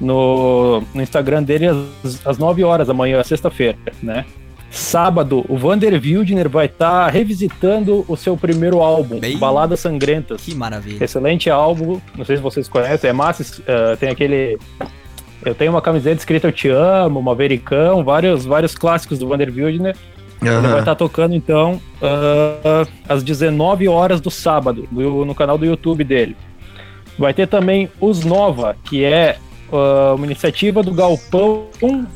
No, no Instagram dele às, às 9 horas da manhã, sexta-feira, né? Sábado, o Vander Wildner vai estar tá revisitando o seu primeiro álbum, Bem... Baladas Sangrentas. Que maravilha. Excelente álbum, não sei se vocês conhecem, é massa, uh, tem aquele... Eu tenho uma camiseta escrita Eu Te Amo, Mavericão, vários, vários clássicos do Vander Wildner. Uhum. Ele vai estar tá tocando, então, uh, às 19 horas do sábado, no, no canal do YouTube dele. Vai ter também Os Nova, que é uh, uma iniciativa do Galpão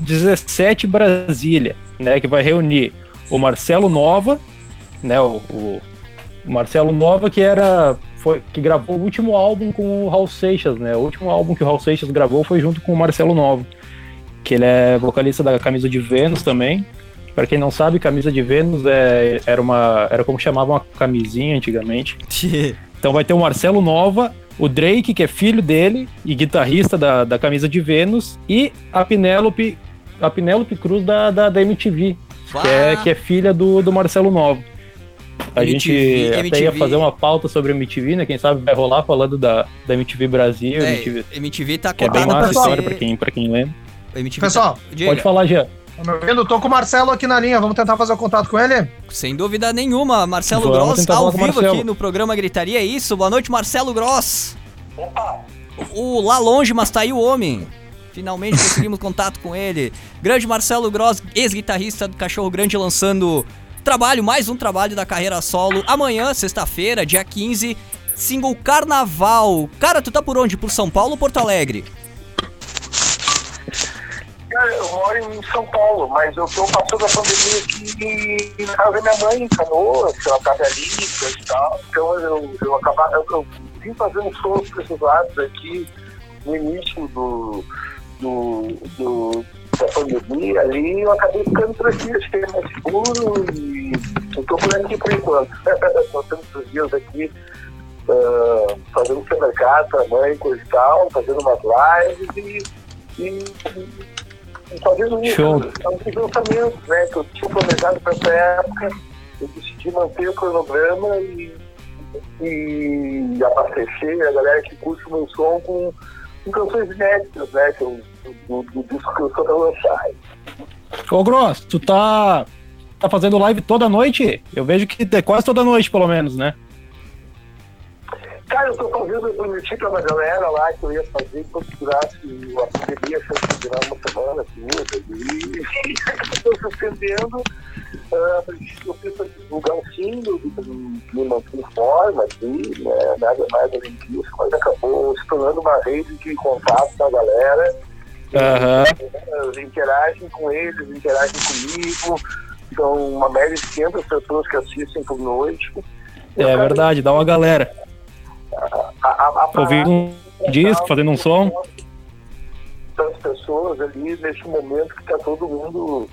17 Brasília né, que vai reunir o Marcelo Nova, né, o, o Marcelo Nova que era foi que gravou o último álbum com o Raul Seixas, né? O último álbum que o Raul Seixas gravou foi junto com o Marcelo Nova, que ele é vocalista da Camisa de Vênus também. Para quem não sabe, Camisa de Vênus é, era uma era como chamavam a camisinha antigamente. então vai ter o Marcelo Nova, o Drake, que é filho dele e guitarrista da, da Camisa de Vênus, e a Penélope, a Penélope Cruz da, da, da MTV, que é, que é filha do, do Marcelo Novo. A MTV, gente MTV. até ia fazer uma pauta sobre a MTV, né? Quem sabe vai rolar falando da, da MTV Brasil. É, MTV, MTV tá que é bem massa história pra quem, pra quem lembra. MTV Pessoal, tá... pode falar, Jean. Tá me ouvindo? Tô com o Marcelo aqui na linha, vamos tentar fazer o contato com ele? Sem dúvida nenhuma, Marcelo vamos Gross, ao vivo aqui no programa Gritaria, é isso? Boa noite, Marcelo Gross. Opa! O lá longe, mas tá aí o homem. Finalmente conseguimos contato com ele. Grande Marcelo Gross, ex-guitarrista do Cachorro Grande, lançando trabalho, mais um trabalho da carreira solo. Amanhã, sexta-feira, dia 15, single Carnaval. Cara, tu tá por onde? Por São Paulo ou Porto Alegre? Cara, eu moro em São Paulo, mas eu tô passando a pandemia aqui na casa minha mãe, em Canoas, ela tá velhinha e tal. Então eu, eu, acaba, eu, eu vim fazendo shows pra esses lados aqui no início do do, do, da pandemia ali, eu acabei ficando por aqui, achei mais seguro e estou por aqui por enquanto. Nós temos os dias aqui uh, fazendo supermercado para mãe, coisa e tal, fazendo umas lives e, e, e fazendo isso. Alguns lançamentos né, que eu tinha planejado para essa época, eu decidi manter o cronograma e, e abastecer a galera que curte o meu som com com canções inéditas, né? Que eu, do, do, disco que eu sou da lançar. Ô Gross, tu tá, tá fazendo live toda noite? Eu vejo que é quase toda noite, pelo menos, né? Cara, eu tô fazendo, eu prometi pra uma galera lá que eu ia fazer enquanto durasse a pandemia, se durar uma semana, duas, e estou suspendendo. Uh, penso divulgar um símbolo, manter em forma aqui, né, nada mais além disso, mas acabou se tornando uma rede de contato da galera. Uhum. Eles interagem com eles, interagem comigo. São uma média de 500 pessoas que assistem por noite. É verdade, dá uma galera ouvindo um disco, fazendo um som. Das pessoas ali nesse momento que está todo mundo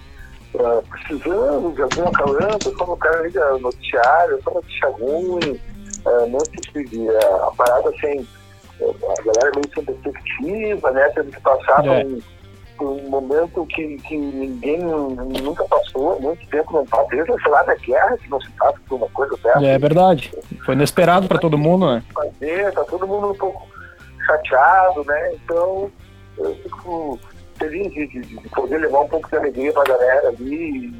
uh, precisando de algum acalento, como o cara liga noticiário, só notícia ruim, uh, notícia, uh, a parada assim, a galera meio sem perspectiva, né? Tendo que passar é. por, um, por, um, momento que, que ninguém nunca passou, muito tempo não passa, desde sei lá da guerra que não se passa por uma coisa dessa. É verdade. Foi inesperado para todo mundo, né? Fazer, tá todo mundo um pouco chateado, né? Então, eu fico feliz de, de, de poder levar um pouco de alegria pra galera ali.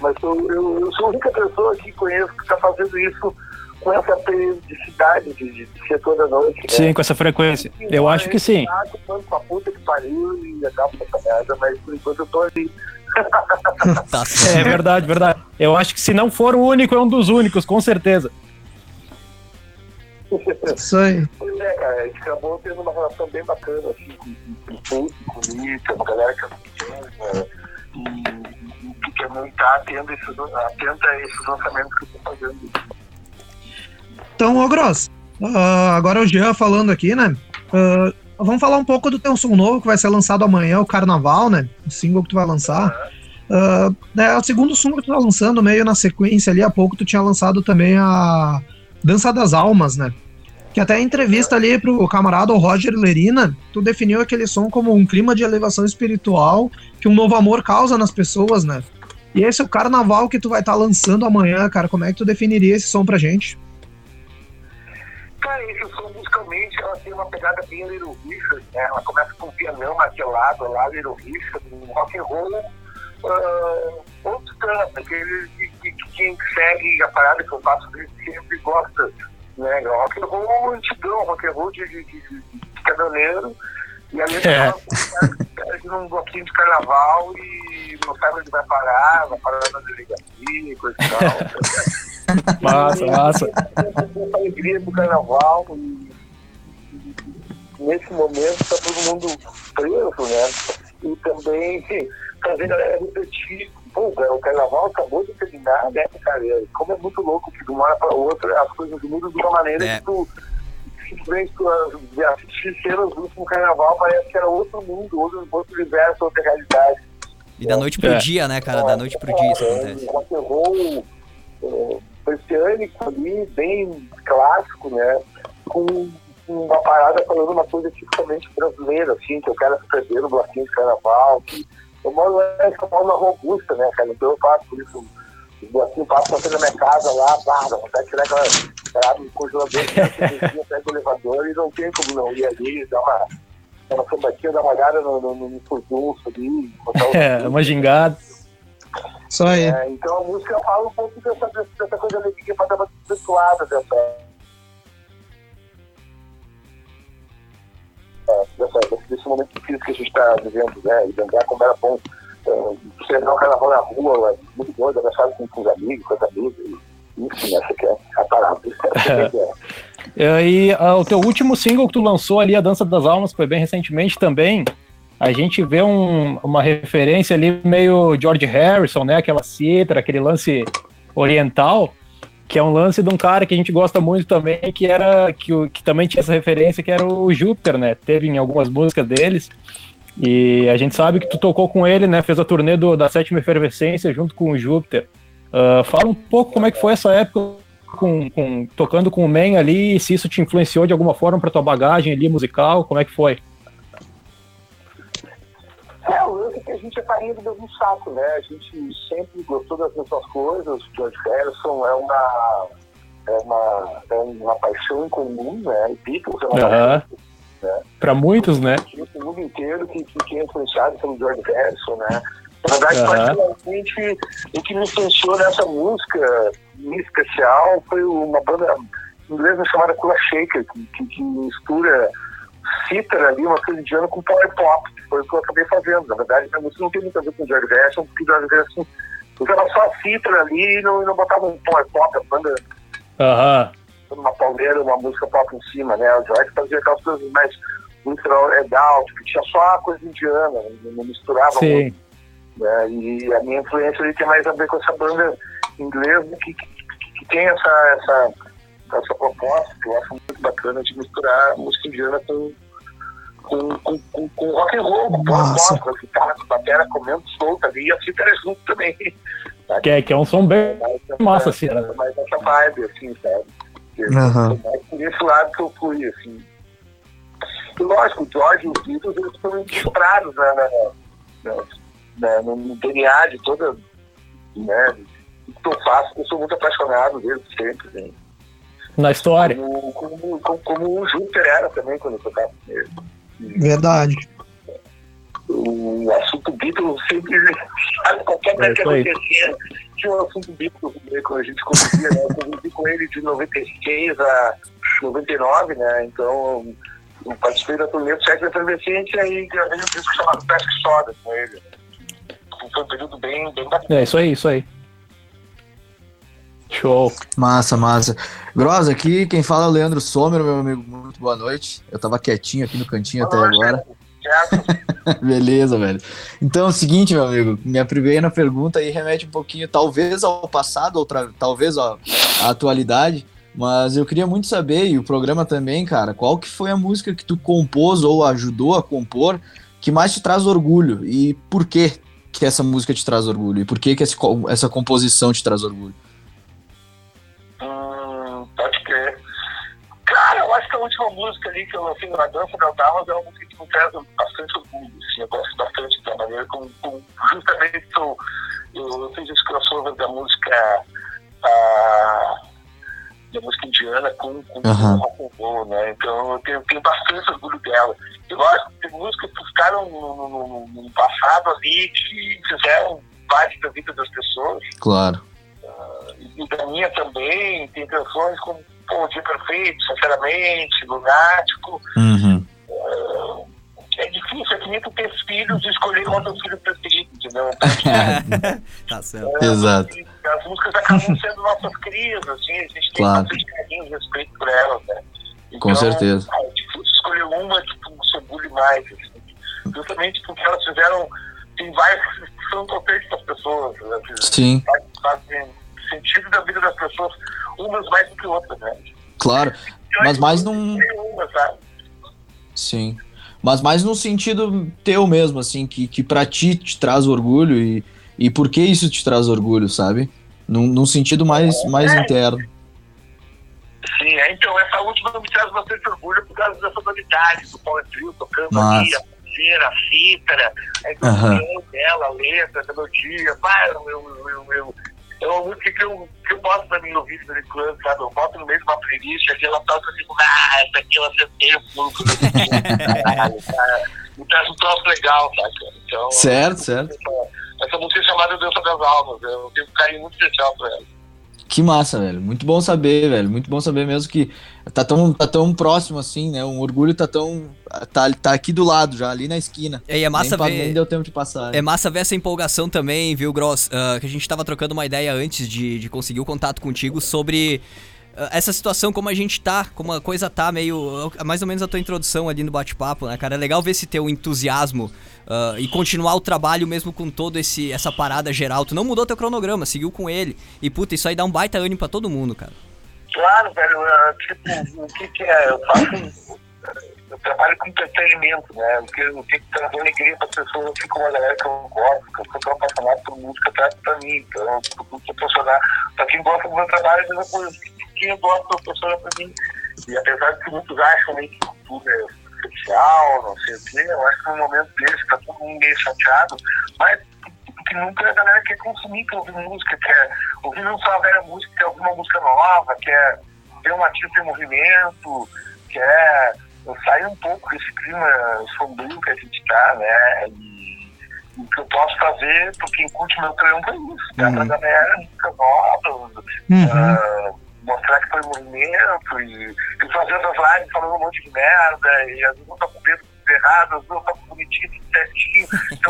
Mas eu, eu, eu sou a única pessoa que conheço que está fazendo isso com essa periodicidade de, de, de ser toda noite. Né? Sim, com essa frequência. Eu acho que sim. Com a puta que pariu e acabo com essa merda, mas por enquanto eu tô ali. tá é verdade, verdade. Eu acho que se não for o único, é um dos únicos, com certeza. Isso aí. Pois é, cara, a gente acabou tendo uma relação bem bacana, assim, com, com o público, com a galera que eu e, e que também está atenta a esses lançamentos que estou fazendo. Então, ô Gross, uh, agora o Jean falando aqui, né? Uh, vamos falar um pouco do teu som novo que vai ser lançado amanhã, o Carnaval, né? O single que tu vai lançar. Uh, é o segundo som que tu tá lançando, meio na sequência ali, há pouco tu tinha lançado também a Dança das Almas, né? Que até em entrevista ali pro camarada Roger Lerina, tu definiu aquele som como um clima de elevação espiritual que um novo amor causa nas pessoas, né? E esse é o carnaval que tu vai estar tá lançando amanhã, cara. Como é que tu definiria esse som pra gente? Cara, esse som musicalmente ela tem uma pegada bem Little Richard, né? Ela começa com um pianão maquelado lá, Little Richard, um rock and roll, uh, outro tanto, aquele que, que, que, quem segue a parada que eu faço sempre gosta, né? Rock and roll antigão, rock and roll de, de, de, de caminhoneiro, e ali é. num bloquinho de carnaval e não sabe onde vai parar, vai parar na delegacia, coisa e tal. massa, massa. A alegria do carnaval e, nesse momento está todo mundo preso, né? E também fazer a galera refletir, pô, o carnaval acabou de terminar, né, cara? Como é muito louco que de uma hora para outra as coisas mudam de uma maneira é. que tu simplesmente assistir cenas do último carnaval parece que era outro mundo, outro, outro universo, outra realidade. E da noite pro é. dia, né, cara? Da noite pro dia isso é, acontece. Um rock and é, britânico ali, bem clássico, né? Com uma parada falando uma coisa tipicamente brasileira, assim, que eu quero perder no bloquinho de carnaval, que eu moro em São Paulo na Robusta, né, cara? Então eu faço isso os bloquinhos passam na minha casa lá, barra, vontade de tirar aquela parada no congelador, pega o elevador e não tem como não ir ali, dar uma, uma sambatinha, dar uma olhada no, no, no furdunço ali. É, uma gingada. Só aí. É, então a música fala um pouco dessa, dessa coisa alegria para dar uma desvirtuada dessa, dessa, desse momento difícil que a gente está vivendo, né? E lembrar como era bom uh, um carnaval na rua, muito doido, abraçado com, com os amigos, com as amigas. Enfim, essa que é a parada. E uh, o teu último single que tu lançou ali, A Dança das Almas, foi bem recentemente também. A gente vê um, uma referência ali meio George Harrison, né? Aquela cítara, aquele lance oriental, que é um lance de um cara que a gente gosta muito também, que era que, que também tinha essa referência, que era o Júpiter, né? Teve em algumas músicas deles. E a gente sabe que tu tocou com ele, né? Fez a turnê do, da Sétima Efervescência junto com o Júpiter. Uh, fala um pouco como é que foi essa época com, com, tocando com o Man ali, se isso te influenciou de alguma forma para tua bagagem ali musical, como é que foi? É, o é que a gente é farinha do mesmo saco, né? A gente sempre gostou das mesmas coisas. George Harrison é uma, é uma, é uma paixão em comum, né? Beatles é uma uhum. paixão né? Para muitos, né? O mundo inteiro que, que, que é influenciado pelo George Harrison, né? Na verdade, uhum. particularmente, o que me influenciou nessa música em especial foi uma banda inglesa chamada Kula Shaker, que, que, que mistura cítara ali, uma coisa indiana com power pop, que foi o que eu acabei fazendo. Na verdade, música não tem muito a ver com o George Harrison, porque o George Harrison usava só a cítara ali e não, não botava um power pop, a banda... Aham. Uhum uma pauleira, uma música pop em cima, né? O George fazia aquelas coisas mais legal, tipo, tinha só a coisa indiana, não misturava Sim. muito. Né? E a minha influência ali tem mais a ver com essa banda inglesa que, que, que tem essa, essa, essa proposta, que eu acho muito bacana de misturar música indiana com, com, com, com, com rock and roll, com com a guitarra, com a bateria comendo solta ali, e a cítara junto também. Que é, que é um som bem massa, assim. Né? Mais essa vibe, assim, sabe? Uhum. por esse lado que eu fui, assim. E lógico, o George e os Beatles, eles foram inspirados né, né, né, no DNA de toda, né, que eu faço, eu sou muito apaixonado deles sempre, né. Na história. Como, como, como, como o Júpiter era também quando eu tocava com ele. Verdade. O assunto Beatles sempre, sabe, qualquer coisa que acontecia, tinha um assunto Beatles quando a gente convivia, né? Eu convivi com ele de 96 a 99, né? Então, eu participei da turnê do Sexo Efervescente e gravei um disco chamado Pesca Soda com ele. Foi um período bem, bem bacana. É, isso aí, isso aí. Show. Massa, massa. Grosa, aqui quem fala é o Leandro Sommer, meu amigo. Muito boa noite. Eu tava quietinho aqui no cantinho boa até noite, agora. Beleza, velho. Então é o seguinte, meu amigo, minha primeira pergunta aí remete um pouquinho, talvez ao passado, outra, talvez à atualidade, mas eu queria muito saber, e o programa também, cara, qual que foi a música que tu compôs ou ajudou a compor que mais te traz orgulho e por que que essa música te traz orgulho e por que que essa composição te traz orgulho? Pode crer. Cara, eu acho essa última música ali que eu lancei na Dança da Dallas é uma música que me traz bastante orgulho, assim, eu gosto bastante da maneira como, como justamente eu, eu fiz esse crossover da música a, da música indiana com, com o rock and roll, né? Então eu tenho, tenho bastante orgulho dela. E lógico, tem músicas que ficaram no, no- no- no passado ali que fizeram parte da vida das pessoas Claro. E da minha também, tem canções como Pô, Dia Perfeito, Sinceramente, Lunático. Uhum. É difícil, é que nem tu ter filhos e escolher qual é o teu filho preferido, entendeu? tá certo. Exato. As músicas acabam sendo nossas crias, assim, a gente tem Claro. bastante carinho e respeito por elas, né? Com certeza. É difícil escolher uma que tu se orgulhe mais, assim. Justamente porque elas fizeram, tem várias que são importantes para as pessoas, né? Sim, fazem sentido da vida das pessoas, umas mais do que outras, né? claro. Mas mais num. Uma, sabe? Sim. Mas mais num sentido teu mesmo, assim, que, que pra ti te traz orgulho e, e por que isso te traz orgulho, sabe? Num, num sentido mais, mais interno. Sim, é, então essa última me traz bastante orgulho por causa da sonoridade do Power Trio tocando Massa. ali, a pulseira, a cítara, a execução dela, a letra, a melodia, pá, eu, eu, eu, eu, é uma música que eu, que eu boto pra mim ouvir de vez em quando, sabe? Eu boto no meio de uma playlist, aqui ela toca assim, ah, essa aqui eu acertei o fluxo. Me traz um troço legal, sabe? Então, Certo, certo. Essa, essa música é chamada Dança das Almas, eu tenho um carinho muito especial pra ela. Que massa, velho. Muito bom saber, velho. Muito bom saber mesmo que tá tão, tá tão próximo assim, né? Um orgulho tá tão. Tá, tá aqui do lado já, ali na esquina. E aí é massa nem, ver. nem deu tempo de passar. É massa ver essa empolgação também, viu, Gross? Ah, que a gente tava trocando uma ideia antes de, de conseguir o contato contigo sobre ah, essa situação, como a gente tá, como a coisa tá meio. Mais ou menos a tua introdução ali no bate-papo, né, cara? É legal ver esse teu entusiasmo ah, e continuar o trabalho mesmo com todo esse essa parada geral. Tu não mudou teu cronograma, seguiu com ele. E puta, isso aí dá um baita ânimo pra todo mundo, cara. Claro, velho, é, tipo, o que, que é? Eu faço. Eu trabalho com entretenimento, né? O que eu tenho que trazer alegria para as pessoas, eu fico com uma galera que eu gosto, que eu sou apaixonado por música, traz para mim. Então, eu procuro proporcionar. Para quem gosta do meu trabalho, é mesma coisa. Quem eu gosto, proporciona para mim. E apesar de que muitos acham né, que tudo é superficial, não sei o quê, eu acho que no momento desse está todo mundo meio chateado, mas que nunca a galera quer consumir, quer ouvir música, quer ouvir não só a velha música, quer ouvir uma música nova, quer ver um artista em movimento, quer sair um pouco desse clima sombrio que a gente tá, né? E, o que eu posso fazer, por quem curte meu trampo é isso, dar pra Uhum. galera música nova, Uhum. ah, mostrar que foi movimento e, e fazer as lives falando um monte de merda, e às vezes eu tô com medo errado, às vezes eu tô com bonitinho,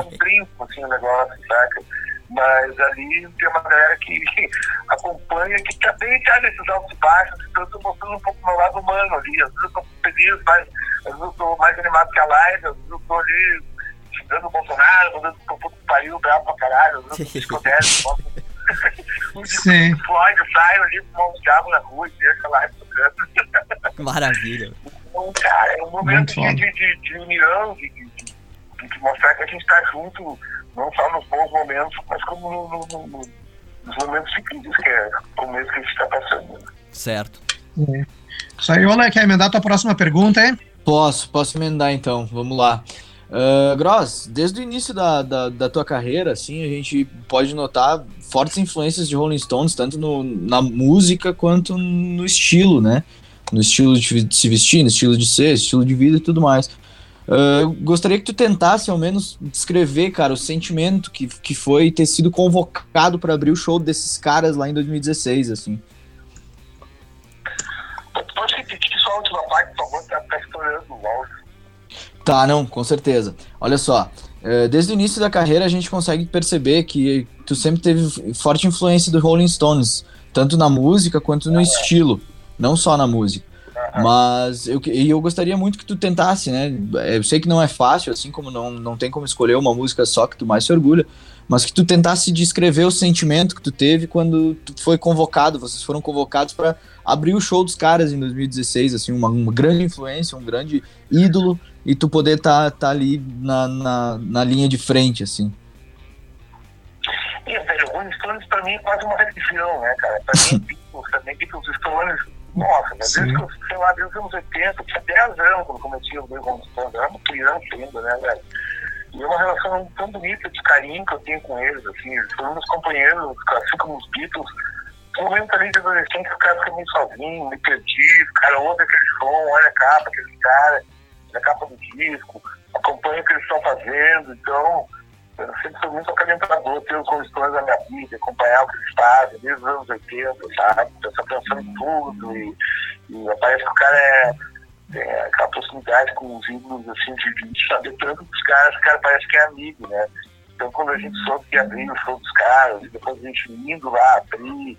um brinco assim o negócio, saca? Mas ali tem uma galera que acompanha, que também tá nesses altos e baixos, então eu tô mostrando um pouco o meu lado humano ali, às vezes eu tô feliz, mas às vezes eu tô mais animado que a live, às vezes eu tô ali xingando o Bolsonaro, às vezes eu tô um pouco pariu, bravo pra caralho, às vezes eu tô um Sim. Floyd, eu saio ali, fumar um cigarro na rua e deixa a live tocando. Maravilha. Então, cara, é um momento de, de, de, de união, de, de, de- de mostrar que a gente está junto, não só nos bons momentos, mas como no, no- no- no- nos momentos difíceis, que é como esse que a gente está passando. né? Certo. Isso aí, Olé, quer emendar a tua próxima pergunta, hein? Posso, posso emendar então, vamos lá. Uh, Gross, desde o início da, da, da tua carreira, assim, a gente pode notar fortes influências de Rolling Stones, tanto no, na música quanto no estilo, né? No estilo de se vestir, no estilo de ser, estilo de vida e tudo mais. Uh, eu gostaria que tu tentasse, ao menos, descrever, cara, o sentimento que, que foi ter sido convocado para abrir o show desses caras lá em 2016, assim. Pode repetir só a última parte, por favor, tá, tá estourando o áudio. Tá, não, com certeza. Olha só, eh, desde o início da carreira a gente consegue perceber que tu sempre teve forte influência do Rolling Stones, tanto na música quanto no estilo, não só na música. Mas eu, eu gostaria muito que tu tentasse, né? Eh, Eu sei que não é fácil, assim como não, não tem como escolher uma música só que tu mais se orgulha, mas que tu tentasse descrever o sentimento que tu teve quando tu foi convocado, vocês foram convocados para abrir o show dos caras em 2016, assim, uma, uma grande influência, um grande ídolo e tu poder estar tá, tá ali na, na, na linha de frente, assim. E, velho, o Rolling Stones pra mim é quase uma religião, né, cara? Pra mim, Beatles também, Beatles Stones, Nossa, mas desde que eu, sei lá, desde os anos 80, tinha 10 anos quando comecei a ver como stand, eu era uma criança ainda, né, velho? E é uma relação tão bonita de carinho que eu tenho com eles, assim, eles foram meus companheiros, assim como os Beatles. No momento ali de adolescente, o cara fica meio sozinho, meio perdido, o cara ouve aquele som, olha a capa, aquele cara, a capa do disco, acompanha o que eles estão fazendo, então eu sempre fui muito acalentador os condições da minha vida, acompanhar o que eles fazem, desde os anos 80, sabe? Você pensando em tudo e, e parece que o cara é, é aquela proximidade com os ídolos, assim, de, de saber tanto dos caras, o cara parece que é amigo, né? Então quando a gente soube que abrir o show dos caras, e depois a gente indo lá abrir,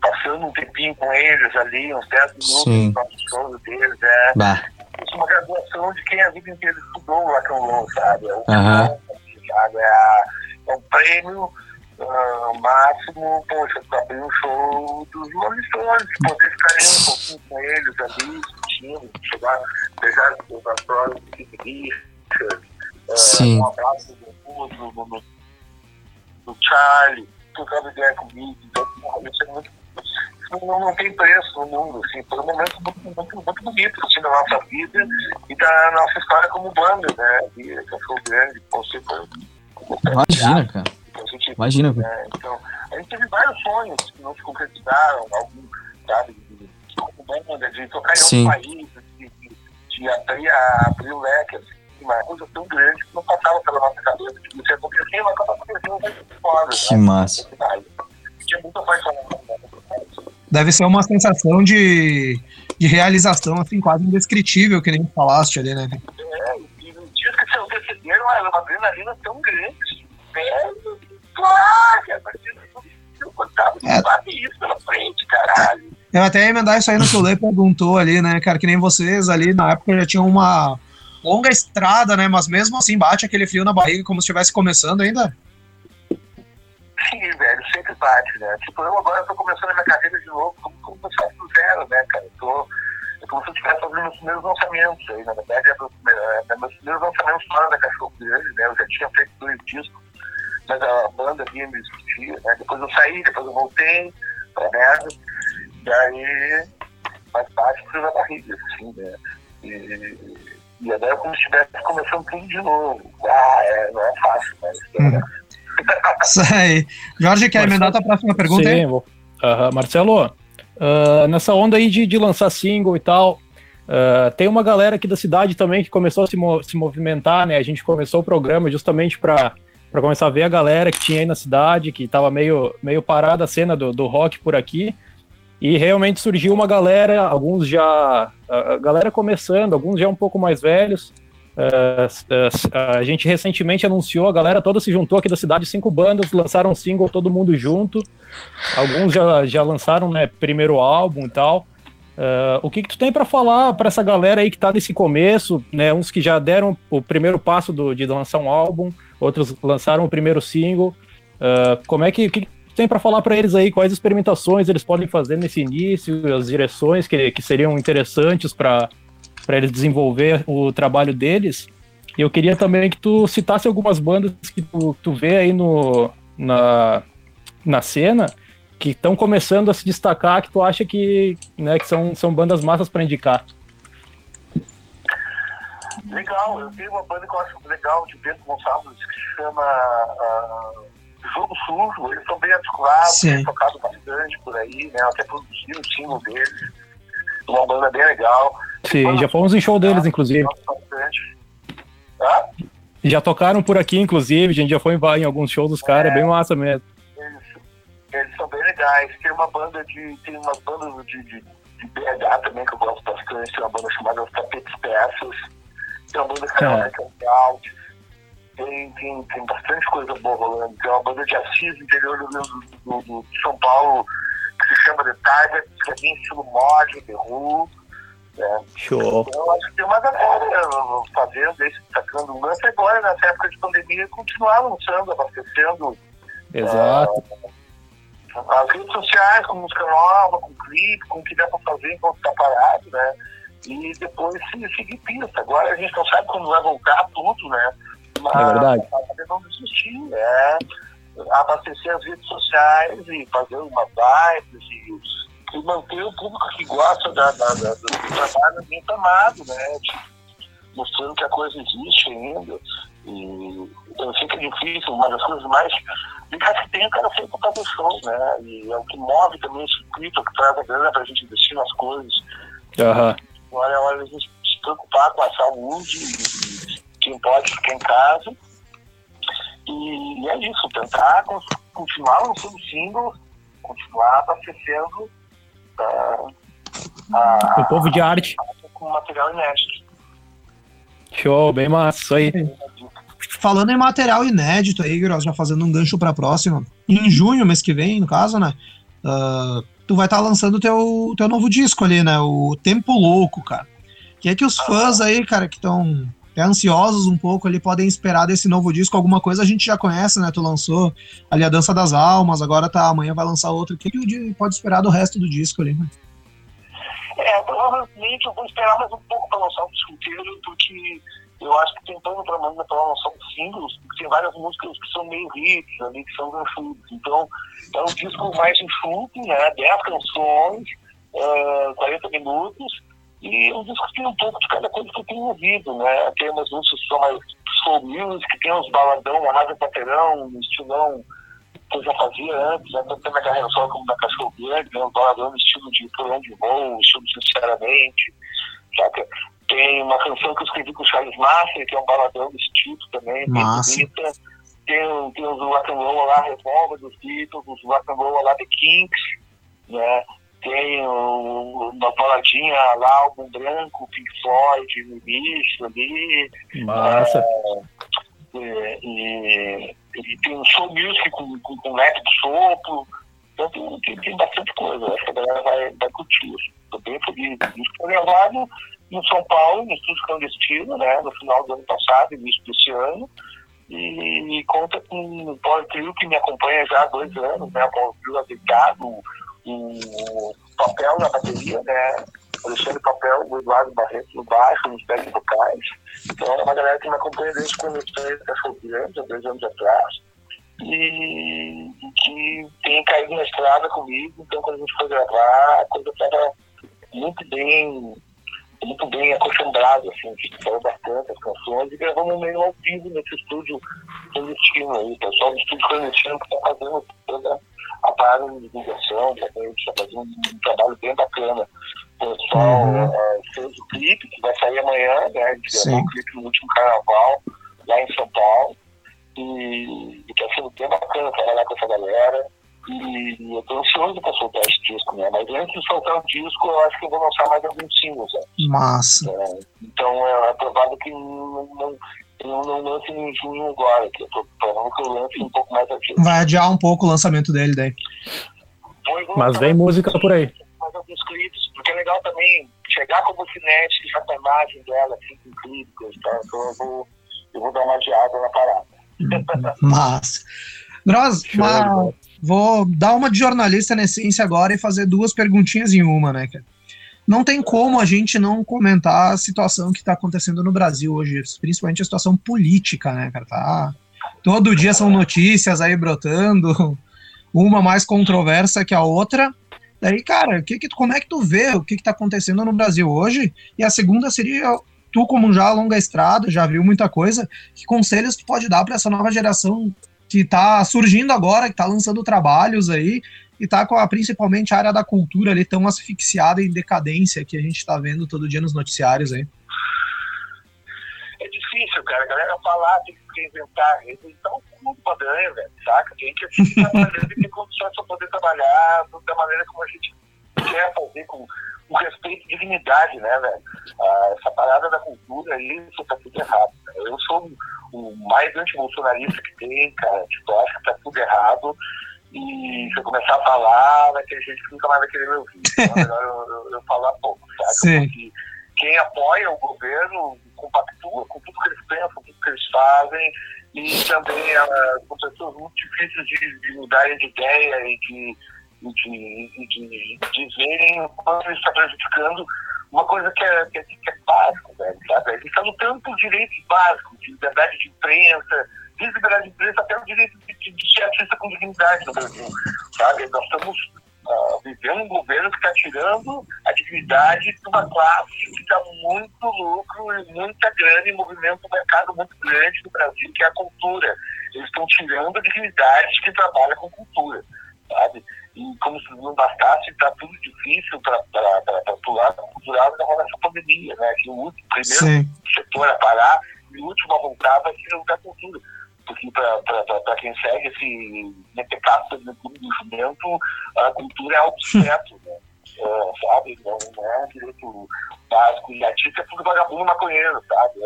passando um tempinho com eles ali, uns 10 minutos Sim. no nosso show deles, é Bah. isso é uma graduação de quem a vida inteira estudou rock and roll, sabe? É, o Aham. Sabe? É, a- é um prêmio ah, máximo, poxa, pra abrir um show dos Stones, poder ficar um pouquinho com eles ali, discutindo, chegar, beijar os atores do Keith Richards, ah, um abraço do Rudo, do, do, Charlie, trocando ideia comigo, então, isso é muito não, não tem preço no mundo, assim, foi um momento muito, muito, muito bonito assim, da nossa vida e da nossa história como banda, né? E cachorro grande, você foi. Imagina, cara. Gente, Imagina. né, então, a gente teve vários sonhos que não se concretizaram, alguns, sabe, de, banda, de tocar em Sim. outros países, de, de, de abrir, a, abrir o leque, assim, uma coisa tão grande que não passava pela nossa cabeça, que isso ia acontecer, mas acaba acontecendo muito fora, Que né? massa. Tinha muito apaixonado. Deve ser uma sensação de, de realização, assim, quase indescritível, que nem falaste ali, né? É, e no dia que se antecederam, era uma adrenalina tão grande. Velho, claro, que a partir disso eu contava É. de isso pela frente, caralho. Eu até ia emendar isso aí no que o Lê perguntou ali, né, cara, que nem vocês ali na época já tinham uma longa estrada, né, mas mesmo assim bate aquele frio na barriga como se estivesse começando ainda. Sim, velho, sempre bate, né? Tipo, eu agora tô começando a minha carreira de novo, como começar do zero, né, cara? Tô, é como se eu estivesse fazendo meus primeiros lançamentos aí, na verdade, é, é, é meus primeiros lançamentos fora da Cachorro Grande, né? Eu já tinha feito dois discos, mas a banda vinha me existia, né? Depois eu saí, depois eu voltei pra merda, e aí parte do frio da barriga, assim, né? E, e agora é como se estivesse começando tudo de novo. Ah, é, não é fácil, mas... Uhum. Isso aí. Jorge, quer Marcelo- emendar a tua próxima pergunta? Sim, vou. Aham, Marcelo, ah, nessa onda aí de, de lançar single e tal, ah, tem uma galera aqui da cidade também que começou a se, mo- se movimentar, né? A gente começou o programa justamente para começar a ver a galera que tinha aí na cidade, que tava meio, meio parada a cena do, do rock por aqui. E realmente surgiu uma galera, alguns já. A galera começando, alguns já um pouco mais velhos. Ah, a gente recentemente anunciou, a galera toda se juntou aqui da cidade, cinco bandas, lançaram um single todo mundo junto. Alguns já, já lançaram né, primeiro álbum e tal. Ah, o que, que tu tem para falar para essa galera aí que tá nesse começo, né? Uns que já deram o primeiro passo do, de lançar um álbum, outros lançaram o primeiro single. Ah, como é que, que, que tu tem para falar para eles aí? Quais experimentações eles podem fazer nesse início, as direções que, que seriam interessantes para para eles desenvolver o trabalho deles. E eu queria também que tu citasse algumas bandas que tu, tu vê aí no, na, na cena que estão começando a se destacar, que tu acha que, né, que são, são bandas massas para indicar. Legal, eu tenho uma banda que eu acho legal de Bento Gonçalves que se chama ah, Jogo Sujo. Eles são bem articulados, têm tocado bastante por aí, né? Até produziram o single deles. Uma banda bem legal. Sim, já fomos em show deles, inclusive. Já tocaram por aqui, inclusive, a gente já foi em, em alguns shows dos caras, é bem massa mesmo. Eles, eles são bem legais. Tem uma banda de. Tem umas bandas de, de, de BH também que eu gosto bastante. Tem uma banda chamada Os Tapetes Peças. Tem uma banda que se chama É. é. Tem, tem, tem bastante coisa boa rolando. Tem uma banda de Assis, interior do, do, do, do- São Paulo, se chama The Target, que é bem estilo mod, The Who. Né? Show. Eu acho que tem uma galera fazendo isso, sacando um lance agora, nessa época de pandemia, continuar lançando, abastecendo Exato. as redes sociais com música nova, com clipe, com o que dá pra fazer enquanto tá parado, né? E depois se seguir pista. Agora a gente não sabe quando vai voltar tudo, né? Mas É verdade. mas não desistir, é abastecer as redes sociais e fazer umas lives e e manter o público que gosta da, da, da, do trabalho bem amado, né? Mostrando que a coisa existe ainda. E então fica difícil, uma das coisas mais ligadas que tem, o cara sempre fazer show, né? E é o que move também esse circuito, que traz a grana pra gente investir nas coisas. Aham. Agora é hora de a gente se preocupar com a saúde, e, quem pode ficar em casa. E, é isso, tentar cons- continuar lançando singles, continuar abastecendo ah, a- O povo de arte. com material inédito. Show, bem massa, isso aí. Falando em material inédito aí, já fazendo um gancho pra próxima. Em junho, mês que vem, no caso, né? ah, tu vai estar lançando teu teu novo disco ali, né? O Tempo Louco, cara. O que é que os fãs aí, cara, que estão ansiosos um pouco ali, podem esperar desse novo disco? Alguma coisa a gente já conhece, né? Tu lançou ali a Dança das Almas, agora tá, amanhã vai lançar outro. O que, que pode esperar do resto do disco ali, né? É, provavelmente eu vou esperar mais um pouco para lançar o disco inteiro, porque eu acho que tem plano para amanhã para lançar os singles, porque tem várias músicas que são meio hits ali, que são enxutos. Então, é um disco mais enxuto, né? 10 canções, ah, 40 minutos, e que tem um pouco de cada coisa que eu tenho ouvido, né? Tem umas músicas que são mais soul music, tem uns baladão, arrasa paterão, um estilão que eu já fazia antes, né? tanto na carreira solo como na Cachorro Verde, né? um baladão no estilo de Por de Voo, estilo Sinceramente, saca? Tem uma canção que eu escrevi com o Charles Master, que é um baladão desse tipo também, bem Massa. bonita. Tem, tem os rock and roll lá, Revolver dos Beatles, os rock and roll lá The Kinks, né? Tem uma baladinha lá, álbum branco, Pink Floyd, no início ali, Massa. é, e, e tem um show music com, com, com leque de sopro. Então tem, tem, tem bastante coisa. Acho que a galera vai, vai curtir. Estou bem feliz. Isso foi gravado em São Paulo, no estúdio clandestino, né, no final do ano passado, início desse ano. E, e conta com o Paulo Trio, que me acompanha já há dois anos, né? O Paulo Trio adequado, o papel na bateria, né? Alexandre Papel, o Eduardo Barreto no baixo, nos pés vocais. Então é uma galera que me acompanha desde quando eu estou da Cachorro há dois anos atrás. E, que tem caído na estrada comigo. Então quando a gente foi gravar, a coisa estava muito bem muito bem acostumbrado, assim, a gente falou bastante as canções e gravamos meio ao vivo nesse estúdio clandestino aí, o pessoal do estúdio clandestino que está fazendo toda a parada de divulgação, também, está fazendo um trabalho bem bacana. O pessoal Uhum. eh, fez o clipe, que vai sair amanhã, né? A gente gravou o clipe no último carnaval, lá em São Paulo. E está sendo bem bacana trabalhar com essa galera. E eu tô ansioso para soltar esse disco, né? Mas antes de soltar o disco, eu acho que eu vou lançar mais alguns singles, né? Massa. É, então é, é provável que não, não, eu não lance em junho agora, que eu tô falando que eu lance um pouco mais adiante. Vai adiar um pouco o lançamento dele daí. Mas vem música por aí. mais alguns clipes, porque é legal também chegar como cinética já com a imagem dela, assim, com críticas, tá? Então eu vou, eu vou dar uma adiada na parada. Massa. Gross, vou dar uma de jornalista na essência agora e fazer duas perguntinhas em uma, né, cara? Não tem como a gente não comentar a situação que está acontecendo no Brasil hoje, principalmente a situação política, né, cara? Tá, todo dia são notícias aí brotando, uma mais controversa que a outra. Daí, cara, que que, como é que tu vê o que está acontecendo no Brasil hoje? E a segunda seria, tu como já longa estrada, já viu muita coisa, que conselhos tu pode dar para essa nova geração que está surgindo agora, que está lançando trabalhos aí, e tá com a, principalmente a área da cultura ali tão asfixiada em decadência que a gente está vendo todo dia nos noticiários aí. É difícil, cara. A galera falar, tem que reinventar. Reinventar o cu do Padanha, velho, saca? Tem que assim, trabalhando e ter condições para poder trabalhar da maneira como a gente quer fazer, com, com respeito e dignidade, né, velho? Ah, essa parada da cultura aí, isso tá tudo errado. né? Eu sou o, mais anti-bolsonarista que tem, cara. Tipo, eu acho que tá tudo errado. E se eu começar a falar, vai ter gente que nunca mais vai querer me ouvir. Então é melhor eu, eu, eu falar pouco, saca? Sim. Porque quem apoia o governo compactua com tudo que eles pensam, com tudo que eles fazem, e também ah, são pessoas muito difíceis de, de mudarem de ideia e de, de, e de, de verem o quanto isso está prejudicando uma coisa que é, que é, que é básico, velho, sabe? A gente está lutando por direitos básicos, de liberdade de imprensa, desde liberdade de imprensa até o direito de, de, de ser artista com dignidade no Brasil, sabe? Nós estamos uh, vivendo um governo que está tirando a dignidade de uma classe que dá muito lucro e muita grana e movimento um mercado muito grande no Brasil, que é a cultura. Eles estão tirando a dignidade de quem trabalha com cultura, sabe? E como se não bastasse, está tudo difícil para o lado cultural agora nessa pandemia, né? Que o primeiro Sim. setor a parar e o último a voltar vai ser o da cultura porque para quem segue esse netecato do movimento, a cultura é algo certo, né? É, sabe? Não, não é direito básico. E a dica é tudo vagabundo maconheiro, sabe?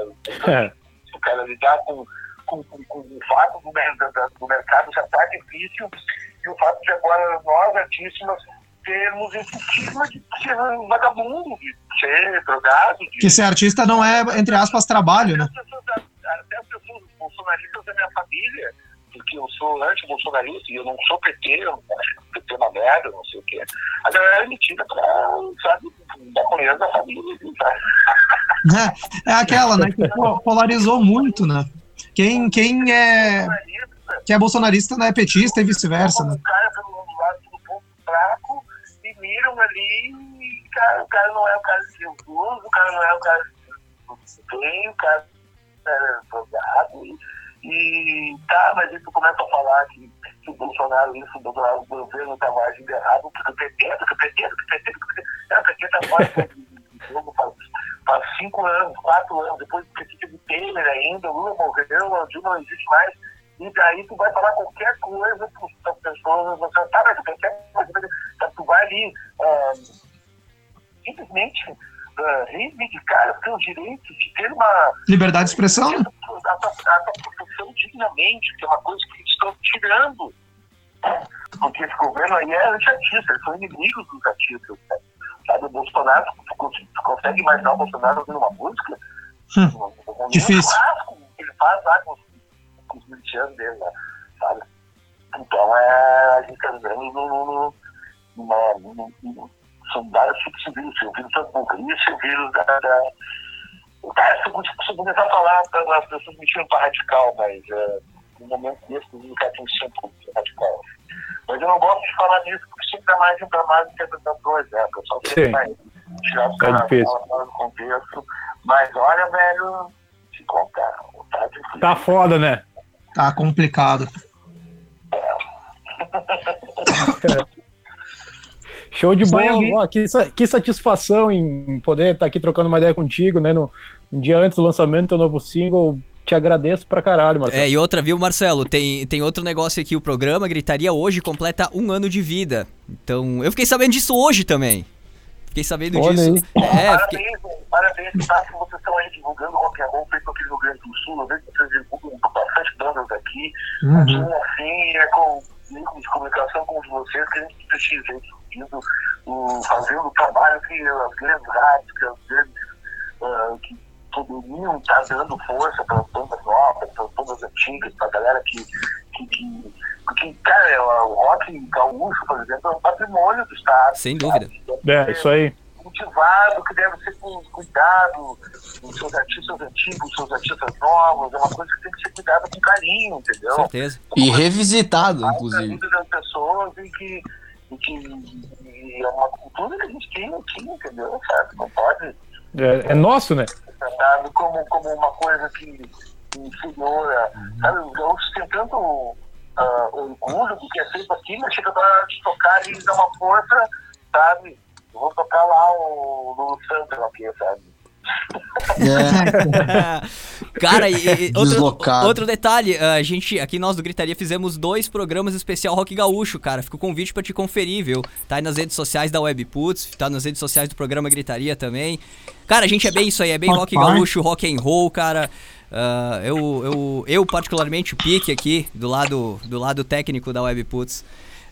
É. O cara lidar com, com, com, com o fato do, do, do mercado já está difícil e o fato de agora nós, artistas, termos esse estigma de ser vagabundo, de ser drogado. De... Que ser artista não é, entre aspas, trabalho, né? Até as pessoas bolsonaristas da minha família, porque eu sou anti-bolsonarista e eu não sou PT, eu acho que PT é uma merda, não sei o quê. A galera me tira pra, sabe, comunidade da família, sabe? É, é aquela, né, que polarizou muito, né? Quem, quem é, quem é bolsonarista não é petista e vice-versa, né? O cara pelo lado do ponto fraco e miram ali e cara, o cara não é o cara de Jesus, o cara não é o cara de bem, o cara é drogado e e tá, mas aí tu começa a falar que, que o Bolsonaro, isso, o Bolsonaro, o governo está agindo errado, porque o PT, porque o PT, porque o PT, porque o PT, é, está fora de jogo faz, faz cinco anos, quatro anos, depois do PT teve Temer ainda, Lula morreu, o Dilma não existe mais. E daí tu vai falar qualquer coisa para as pessoas, você tá, mas PT, mas, tu vai ali uh, simplesmente uh, reivindicar o teu direito de ter uma. Liberdade de expressão? Né? A tua, a tua profissão dignamente, que é uma coisa que eles estão tirando. Porque esse governo aí é anti-artista, eles são inimigos dos artistas. Né? Sabe, o Bolsonaro, tu, tu consegue imaginar o Bolsonaro ouvindo uma música? Hum, um, um difícil. ele faz lá com, com os milicianos dele, né? sabe? Então é, a gente está vivendo numa, numa, são vários tipos de vírus. O vírus da burrice, o vírus da. da... Cara, se eu começar a falar, as pessoas me tiram para radical, mas é, no momento desse, o tem que ser um pouco radical. Mas eu não gosto de falar nisso, porque sempre dá mais um para mais interpretações, né? O pessoal sempre vai tirar os caras fora do contexto. Mas olha, velho, se contar, tá difícil. Tá foda, né? Tá complicado. É. Show de bola, que, que satisfação em poder estar aqui trocando uma ideia contigo, né? No, um dia antes do lançamento do teu novo single. Te agradeço pra caralho, Marcelo. É, e outra, viu, Marcelo? Tem, tem outro negócio aqui, o programa Gritaria hoje completa um ano de vida. Então, eu fiquei sabendo disso hoje também. Fiquei sabendo Olha disso. Aí. É, fiquei... Parabéns, parabéns, tá? Que vocês estão aí divulgando rock and roll feito aqui no Rio Grande do Sul. Eu vejo que vocês divulgam bastante bandas aqui. Uhum. Assim, é com de comunicação como de vocês que a gente precisa uh, fazendo o trabalho que as grandes rádios, que as grandes uh, que poderiam estar tá dando força para as bandas novas, para as bandas antigas, para a galera que, que, que porque, cara, o rock gaúcho, por exemplo, é um patrimônio do Estado. Sem dúvida. É, isso aí cultivado, que deve ser cuidado, os seus artistas antigos, os seus artistas novos, é uma coisa que tem que ser cuidada com carinho, entendeu? Certeza. E revisitado, inclusive. das pessoas e que, e que é uma cultura que a gente tem aqui, entendeu? Sabe? Não pode. É, é nosso, né? Tratado como, como uma coisa que inferior a. Sabe, os gaúchos têm tanto uh, orgulho do que é feito aqui, mas chega para te tocar e dar uma força, sabe? vou tocar lá o Lulu Santos aqui, sabe? É. Cara, e, outro, outro detalhe, a gente, aqui nós do Gritaria fizemos dois programas especial Rock Gaúcho, cara. Fica o convite para te conferir, viu? Tá aí nas redes sociais da Webputs, tá nas redes sociais do programa Gritaria também. Cara, a gente é bem isso aí, é bem rock gaúcho, rock and roll, cara. Uh, eu, eu, eu, particularmente, o Pique aqui, do lado, do lado técnico da Webputs.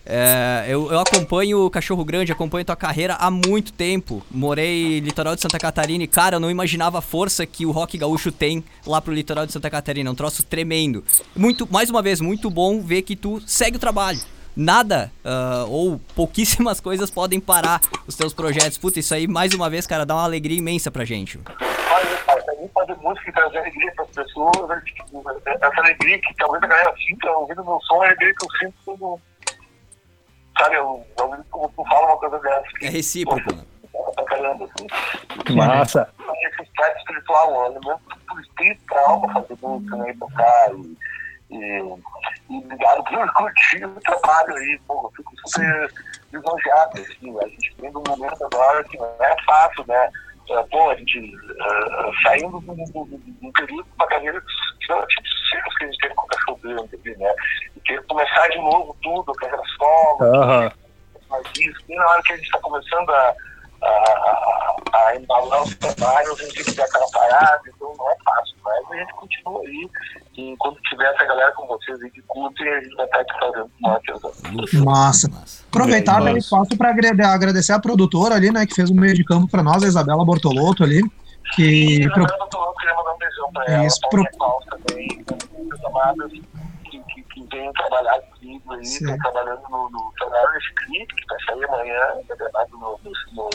É, eu, eu, acompanho o Cachorro Grande, acompanho tua carreira há muito tempo. Morei litoral de Santa Catarina e, cara, eu não imaginava a força que o rock gaúcho tem lá pro litoral de Santa Catarina. É um troço tremendo. Muito, mais uma vez, muito bom ver que tu segue o trabalho. Nada uh, ou pouquíssimas coisas podem parar os teus projetos. Puta, isso aí, mais uma vez, cara, dá uma alegria imensa pra gente. Fazer música e trazer alegria para as pessoas, né? tipo, essa alegria que talvez a galera sinta ouvindo meu som, é a alegria que eu sinto quando sabe, eu, eu, eu, eu falo uma coisa dessa. É recíproco, né? Pra caramba, assim. Massa. esse aspecto espiritual, um elemento por espírito pra fazer música, né, e tocar e, e, e obrigado por curtir o trabalho aí, pô, eu fico super lisonjeado, assim, a gente vem num momento agora que não é fácil, né, pô, a gente uh, saindo do, do, do, do período de uma carreira relativamente que a gente teve com o cachorro grande, né, e ter começar de novo tudo, carreira solo, Aham. mas isso, e na hora que a gente está começando a, a, a, a embalar os trabalhos, a gente tem que dar aquela parada, então não é fácil, mas a gente continua aí, e quando tiver essa galera com vocês aí que curtem, a gente vai estar aqui fazendo atenção. Luxo. Massa. Aproveitar né, Nossa. espaço para agradecer a produtora ali, né, que fez o meio de campo para nós, a Isabela Bortolotto ali, que E pro- eu queria mandar um beijão pra ela, Isso, pro- também, que, que, que vem trabalhar comigo aí, Sim. estão trabalhando no, no Trabalho Script, que vai sair amanhã, no, no,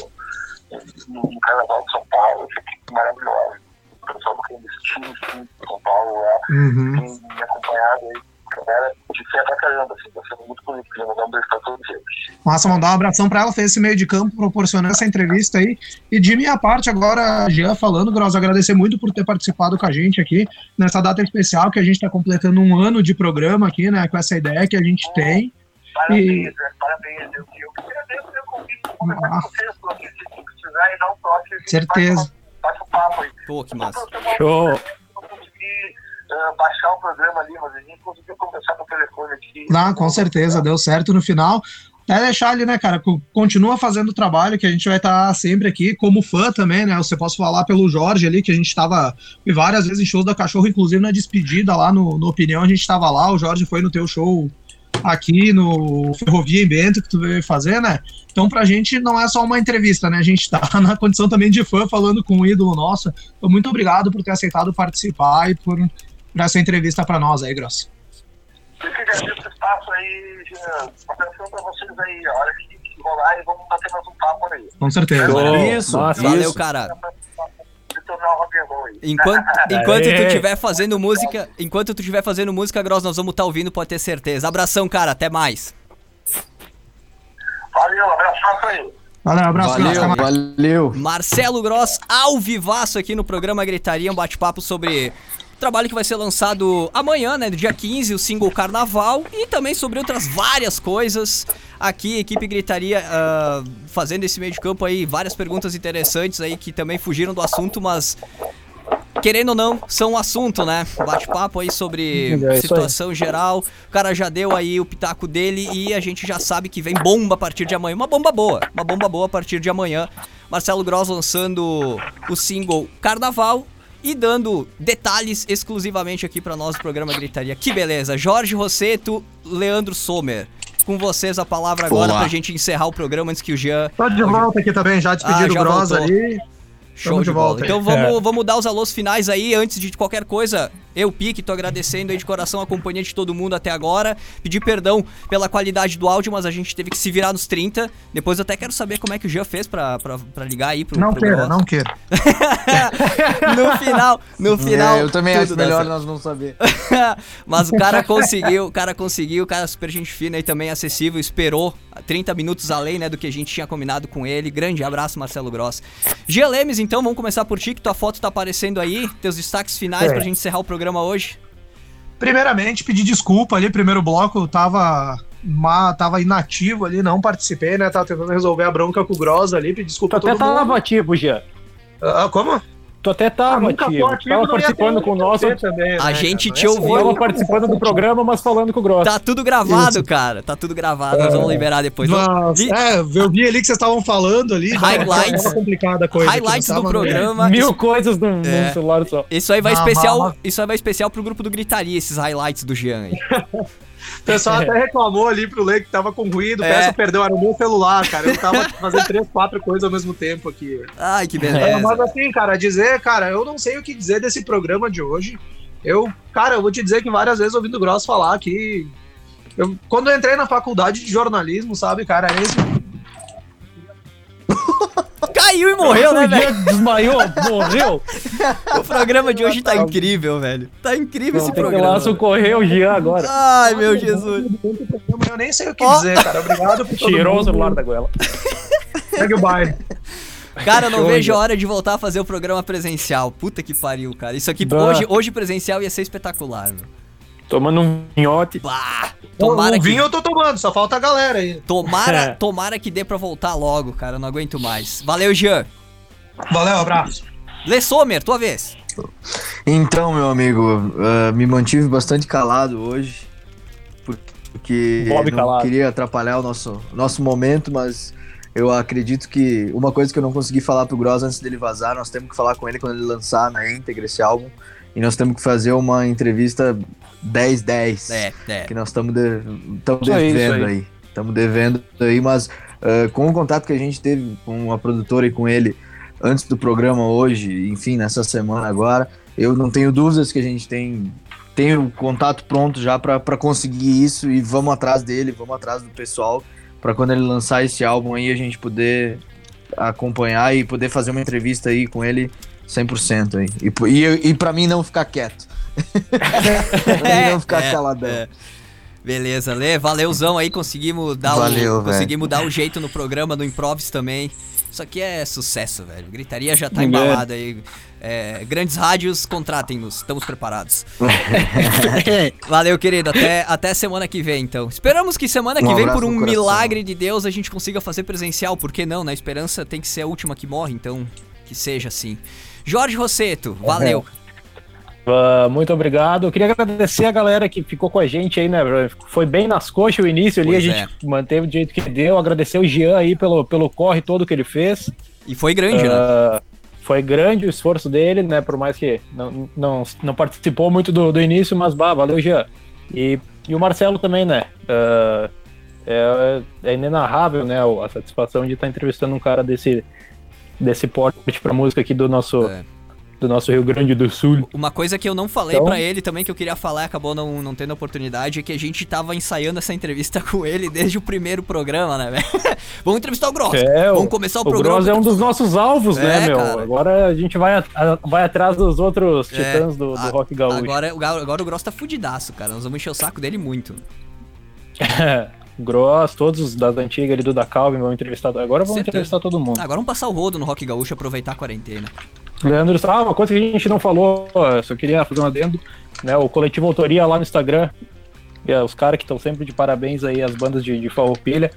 no, no Carnaval de São Paulo, essa equipe maravilhosa. O pessoal do Clandestino, sim, de São Paulo, lá, Uhum. tem me acompanhado aí, galera de fé pra caramba, assim, tá sendo muito bonito, queria mandar um beijo pra todos eles. Massa, mandar um abração para ela, fez esse meio de campo, proporcionando essa entrevista aí. E de minha parte, agora, Jean falando, Gross, agradecer muito por ter participado com a gente aqui nessa data especial que a gente está completando um ano de programa aqui, né, com essa ideia que a gente tem. Parabéns, né? parabéns. Eu, eu agradeço o convite para conversar com vocês, se precisar e dar um toque, Certeza. Bate um- papo aí. Pô, que massa. Show. Eu não consegui ah, baixar o programa ali, mas a gente conseguiu conversar por telefone aqui. Não, com certeza, deu certo no final. Até deixar ali, né, cara, co- continua fazendo o trabalho que a gente vai estar sempre aqui, como fã também, né? Você posso falar pelo Jorge ali, que a gente estava várias vezes em shows da Cachorro, inclusive na despedida lá no, no Opinião, a gente estava lá, o Jorge foi no teu show aqui no Ferrovia em Bento, que tu veio fazer, né? Então, pra gente não é só uma entrevista, né? A gente tá na condição também de fã falando com um ídolo nosso. Então, muito obrigado por ter aceitado participar e por, por essa entrevista pra nós aí, Grosso. Eu que agradeço o espaço aí, Jean. Atenção para vocês aí. A hora que, rolar, e vamos bater mais um papo aí. Com certeza. Show. Isso. Valeu, isso. cara. Detonar o rock and roll aí. Enquanto, enquanto tu estiver fazendo música, enquanto tu estiver fazendo música, Gross, nós vamos estar ouvindo, pode ter certeza. Abração, cara, até mais. Valeu, abraço aí. Valeu, abraço, Valeu, mais. valeu. Marcelo Gross, ao vivaço aqui no programa Gritaria, um bate-papo sobre o trabalho que vai ser lançado amanhã, né, do dia 15, o single Carnaval, e também sobre outras várias coisas. Aqui, equipe Gritaria ah, fazendo esse meio de campo aí, várias perguntas interessantes aí que também fugiram do assunto, mas querendo ou não, são um assunto, né? Bate-papo aí sobre É situação geral. O cara já deu aí o pitaco dele e a gente já sabe que vem bomba a partir de amanhã. Uma bomba boa, uma bomba boa a partir de amanhã. Marcelo Gross lançando o single Carnaval e dando detalhes exclusivamente aqui pra nós do programa Gritaria. Que beleza. Jorge Rosseto, Leandro Sommer. Com vocês a palavra agora Olá. pra gente encerrar o programa antes que o Jean Tô de volta aqui também, já despediram Ah, o Gross voltou. ali. Show Tamo de de bola. volta. Então vamos, É. vamos dar os alôs finais aí, antes de qualquer coisa. Eu, Pique, tô agradecendo aí de coração a companhia de todo mundo até agora. Pedir perdão pela qualidade do áudio, mas a gente teve que se virar nos 30. Depois eu até quero saber como é que o Jean fez pra, pra, pra ligar aí pro Não pro queira, não queira. no final, no final. É, eu também acho melhor nós não saber. Mas o cara conseguiu, o cara conseguiu, o cara super gente fina e também acessível, esperou 30 minutos além, né, do que a gente tinha combinado com ele. Grande abraço, Marcelo Gross. Gia Lemes, então, vamos começar por ti, que tua foto tá aparecendo aí, teus destaques finais É. pra gente encerrar o programa hoje. Primeiramente, pedir desculpa ali, primeiro bloco eu tava, ma- tava inativo ali, não participei, né? Tava tentando resolver a bronca com o Gross ali, pedir Tu desculpa a até tava ativo, Jean. Ah, como? Tu até Ah, tava ativo. ativo, Tava participando com o nosso. você também, A né, gente cara? te Essa ouviu. foi- Tava participando do programa, mas falando com o Gross. Tá tudo gravado, Isso. cara. Tá tudo gravado. Nós vamos liberar depois. Mas, Vi- é, eu vi ali que vocês estavam falando ali. Highlights. Tava complicada a coisa. Highlights do né? programa. Mil coisas num, num É. celular só. Isso aí vai Ah, especial, mas- isso aí vai especial pro grupo do Gritaria, esses highlights do Jean aí. O pessoal até reclamou ali pro Lei que tava com ruído. É. Peça perdeu, era o meu celular, cara. Eu tava fazendo três, quatro coisas ao mesmo tempo aqui. Ai, que É, beleza. mas assim, cara, dizer, cara, eu não sei o que dizer desse programa de hoje. Eu, cara, eu vou te dizer que várias vezes ouvindo o Gross falar que. Eu, quando eu entrei na faculdade de jornalismo, sabe, cara, esse. Caiu e morreu, né, velho? Desmaiou, morreu. O programa de hoje tá incrível, velho. Tá incrível esse Tem que ir lá programa. socorrer o Jean agora. Ai, meu Jesus. Eu nem sei o que dizer, cara. Obrigado por todo Tirou o celular da goela. Segue o baile. Cara, eu não Show, vejo a hora de voltar a fazer o programa presencial. Puta que pariu, cara. Isso aqui, Bah. hoje, hoje presencial ia ser espetacular, meu. Tomando um vinhote. Bah, Tomara o vinho que, eu tô tomando, só falta a galera aí. tomara, É. tomara que dê pra voltar logo, cara. Eu não aguento mais. Valeu, Jean. Valeu, abraço. Lê Sommer, tua vez. Então, meu amigo, ah, me mantive bastante calado hoje, por- porque Bob não calado. queria atrapalhar o nosso, nosso momento, mas eu acredito que uma coisa que eu não consegui falar pro Gross antes dele vazar, nós temos que falar com ele quando ele lançar na íntegra esse álbum, e nós temos que fazer uma entrevista 10-10, É, é. que nós estamos de, devendo aí. Estamos devendo aí, mas ah, com o contato que a gente teve com a produtora e com ele antes do programa hoje, enfim, nessa semana agora, eu não tenho dúvidas que a gente tem tem o contato pronto já para conseguir isso e vamos atrás dele, vamos atrás do pessoal para quando ele lançar esse álbum aí a gente poder acompanhar e poder fazer uma entrevista aí com ele 100% aí. E, e, e para mim não ficar quieto. pra mim não ficar É, caladão. é. Beleza, Lê, valeuzão aí, conseguimos dar, Valeu, o, conseguimos dar o jeito no programa do Improvis também. Isso aqui é sucesso, velho. Gritaria já tá Ninguém. embalada aí. É, grandes rádios, contratem-nos, estamos preparados. Valeu, querido. Até, até semana que vem, então. Esperamos que semana Um que vem, abraço por um no milagre de Deus, a gente consiga fazer presencial. Por que não? Na esperança tem que ser a última que morre, então que seja assim. Jorge Rosseto, valeu. Ah, muito obrigado. Eu queria agradecer a galera que ficou com a gente aí, né? Foi bem nas coxas o início ali, Pois a gente manteve do jeito que deu. Agradecer o Jean aí pelo, pelo corre todo que ele fez. E foi grande, né? Ah, foi grande o esforço dele, né? Por mais que não, não, não participou muito do, do início, mas bah, valeu, Jean. E, e o Marcelo também, né? Ah, é, é inenarrável, né? A satisfação de estar entrevistando um cara desse, desse porte pra música aqui do nosso, É. do nosso Rio Grande do Sul. Uma coisa que eu não falei Então- pra ele também, que eu queria falar e acabou não, não tendo oportunidade, é que a gente tava ensaiando essa entrevista com ele desde o primeiro programa, né, velho? Vamos entrevistar o Gross. É, Vamos o- começar o, O programa. Gross é um dos nossos alvos, É, né, meu? cara. Agora a gente vai, a- vai atrás dos outros É, titãs do, do a- rock gaúcho. Agora, o agora o Gross tá fudidaço, cara. Nós vamos encher o saco dele muito. Gross, todos os das antigas ali do da Calvin vão entrevistar. Agora vamos Certeza. entrevistar todo mundo. Agora vamos passar o rodo no Rock Gaúcho e aproveitar a quarentena. Leandro, ah, uma coisa que a gente não falou, só queria fazer um adendo, né? O coletivo Autoria lá no Instagram, é, os caras que estão sempre de parabéns aí, as bandas de, de Farroupilha,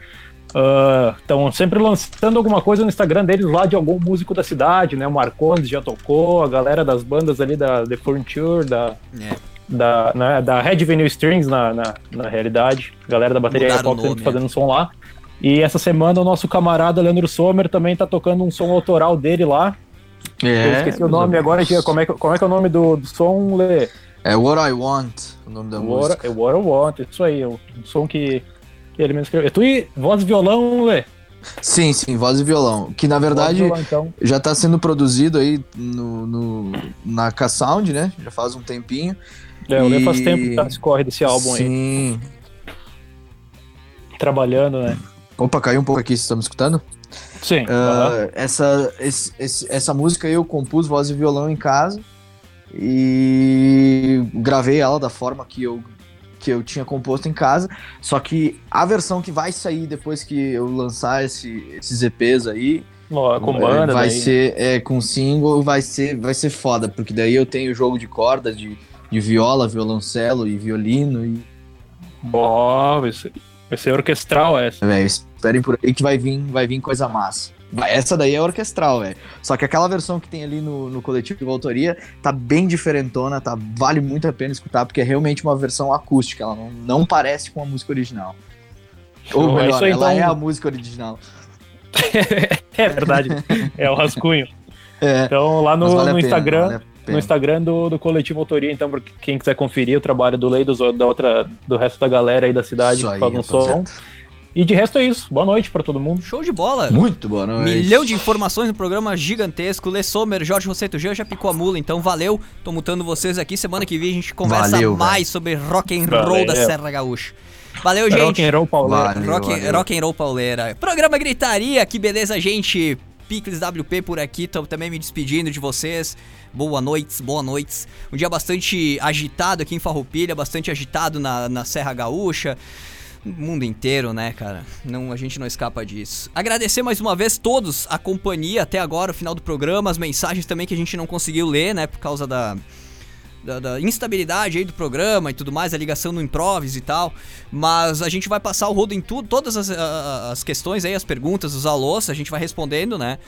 estão sempre lançando alguma coisa no Instagram deles lá de algum músico da cidade, né? O Marcondes já tocou, a galera das bandas ali da The Furniture, da, É. da, né, da Red Vinyl Strings na, na, na realidade, a galera da bateria nome, sempre fazendo som lá. E essa semana o nosso camarada Leandro Sommer também tá tocando um som autoral dele lá. Eu esqueci o nome agora, como é, que, como é que é o nome do, do som, Lê? É What I Want, o nome da What, música. é What I Want, isso aí, o um som que, que ele mesmo escreveu. É tu e voz e violão, Lê? Sim, sim, voz e violão. Que na verdade violão, então. já tá sendo produzido aí no, no, na K-Sound, né? Já faz um tempinho. É, o Lê faz E- tempo que tá corre desse álbum aí, Sim. trabalhando, né? Opa, caiu um pouco aqui, vocês estão me escutando? Sim. Aham. essa, esse- esse- essa música aí eu compus voz e violão em casa e gravei ela da forma que eu, que eu tinha composto em casa. Só que a versão que vai sair depois que eu lançar esse- esses EPs aí, Ó, com é, banda, vai daí. ser é, com single, vai ser, vai ser foda, porque daí eu tenho jogo de corda, de, de viola, violoncelo e violino e Ó, vai ser, vai ser orquestral essa. Velho, esperem por aí que vai vir, vai vir coisa massa. Vai- Essa daí é orquestral, velho. Só que aquela versão que tem ali no, no coletivo de autoria tá bem diferentona, tá? Vale muito a pena escutar, porque é realmente uma versão acústica, ela não, não parece com a música original. Ou melhor, isso aí, ela então. é a música original. É verdade, é o rascunho. É, Então lá no, vale no pena, Instagram, vale a pena. no Instagram do, do Coletivo Autoria, então, pra quem quiser conferir o trabalho do Lei dos, da outra, do resto da galera aí da cidade Isso que aí, faz um som. E de resto é isso. Boa noite pra todo mundo. Show de bola. Muito boa noite. Milhão de informações no programa gigantesco. Lê Sommer, Jorge Rosseto Jean já picou a mula, então valeu. Tô mutando vocês aqui. Semana que vem a gente conversa Valeu, mais sobre rock and roll Valeu. da Serra Gaúcha. Valeu, Rock gente. and roll pauleira. Valeu, Rock, valeu. rock and roll pauleira. Programa Gritaria, que beleza, gente. Picles WP por aqui, tô também me despedindo de vocês. Boa noite, boa noite. Um dia bastante agitado aqui em Farroupilha, bastante agitado na, na Serra Gaúcha mundo inteiro, né, cara? Não, a gente não escapa disso. Agradecer mais uma vez todos a companhia até agora, o final do programa, as mensagens também que a gente não conseguiu ler, né, por causa da, da, da instabilidade aí do programa e tudo mais, a ligação no improviso e tal. Mas a gente vai passar o rodo em tudo, todas as, as questões aí, as perguntas, os alôs, a gente vai respondendo, né?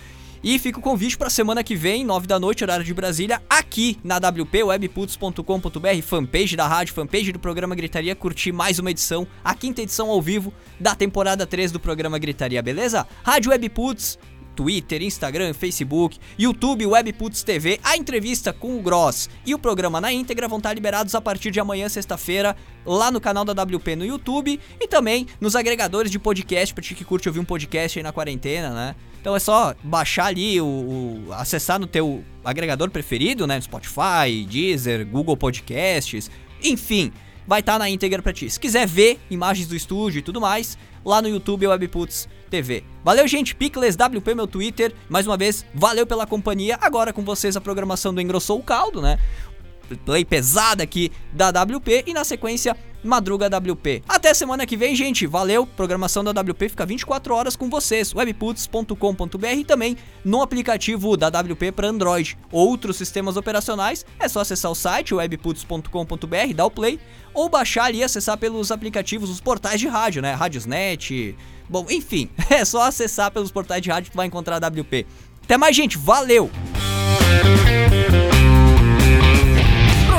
E fica o convite para semana que vem, 9 da noite, horário de Brasília, aqui na WP, webputs.com.br, fanpage da rádio, fanpage do programa Gritaria, curtir mais uma edição, a quinta edição ao vivo da temporada 3 do programa Gritaria, beleza? Rádio Webputs, Twitter, Instagram, Facebook, YouTube, Webputs TV, a entrevista com o Gross e o programa na íntegra vão estar liberados a partir de amanhã, sexta-feira, lá no canal da WP no YouTube e também nos agregadores de podcast, pra ti que curte ouvir um podcast aí na quarentena, né? Então é só baixar ali, o, o, acessar no teu agregador preferido, né? Spotify, Deezer, Google Podcasts, enfim, vai estar tá na íntegra pra ti. Se quiser ver imagens do estúdio e tudo mais, lá no YouTube Webputs TV. Valeu, gente. Picles WP, meu Twitter. Mais uma vez, valeu pela companhia. Agora com vocês a programação do Engrossou o Caldo, né? Play pesada aqui da WP e na sequência Madruga WP. Até semana que vem, gente. Valeu. Programação da WP fica 24 horas com vocês. webputs.com.br e também no aplicativo da WP para Android. Outros sistemas operacionais é só acessar o site webputs.com.br, dar o play ou baixar ali e acessar pelos aplicativos, os portais de rádio, né? Rádiosnet. Bom, enfim, é só acessar pelos portais de rádio que vai encontrar a WP. Até mais, gente. Valeu!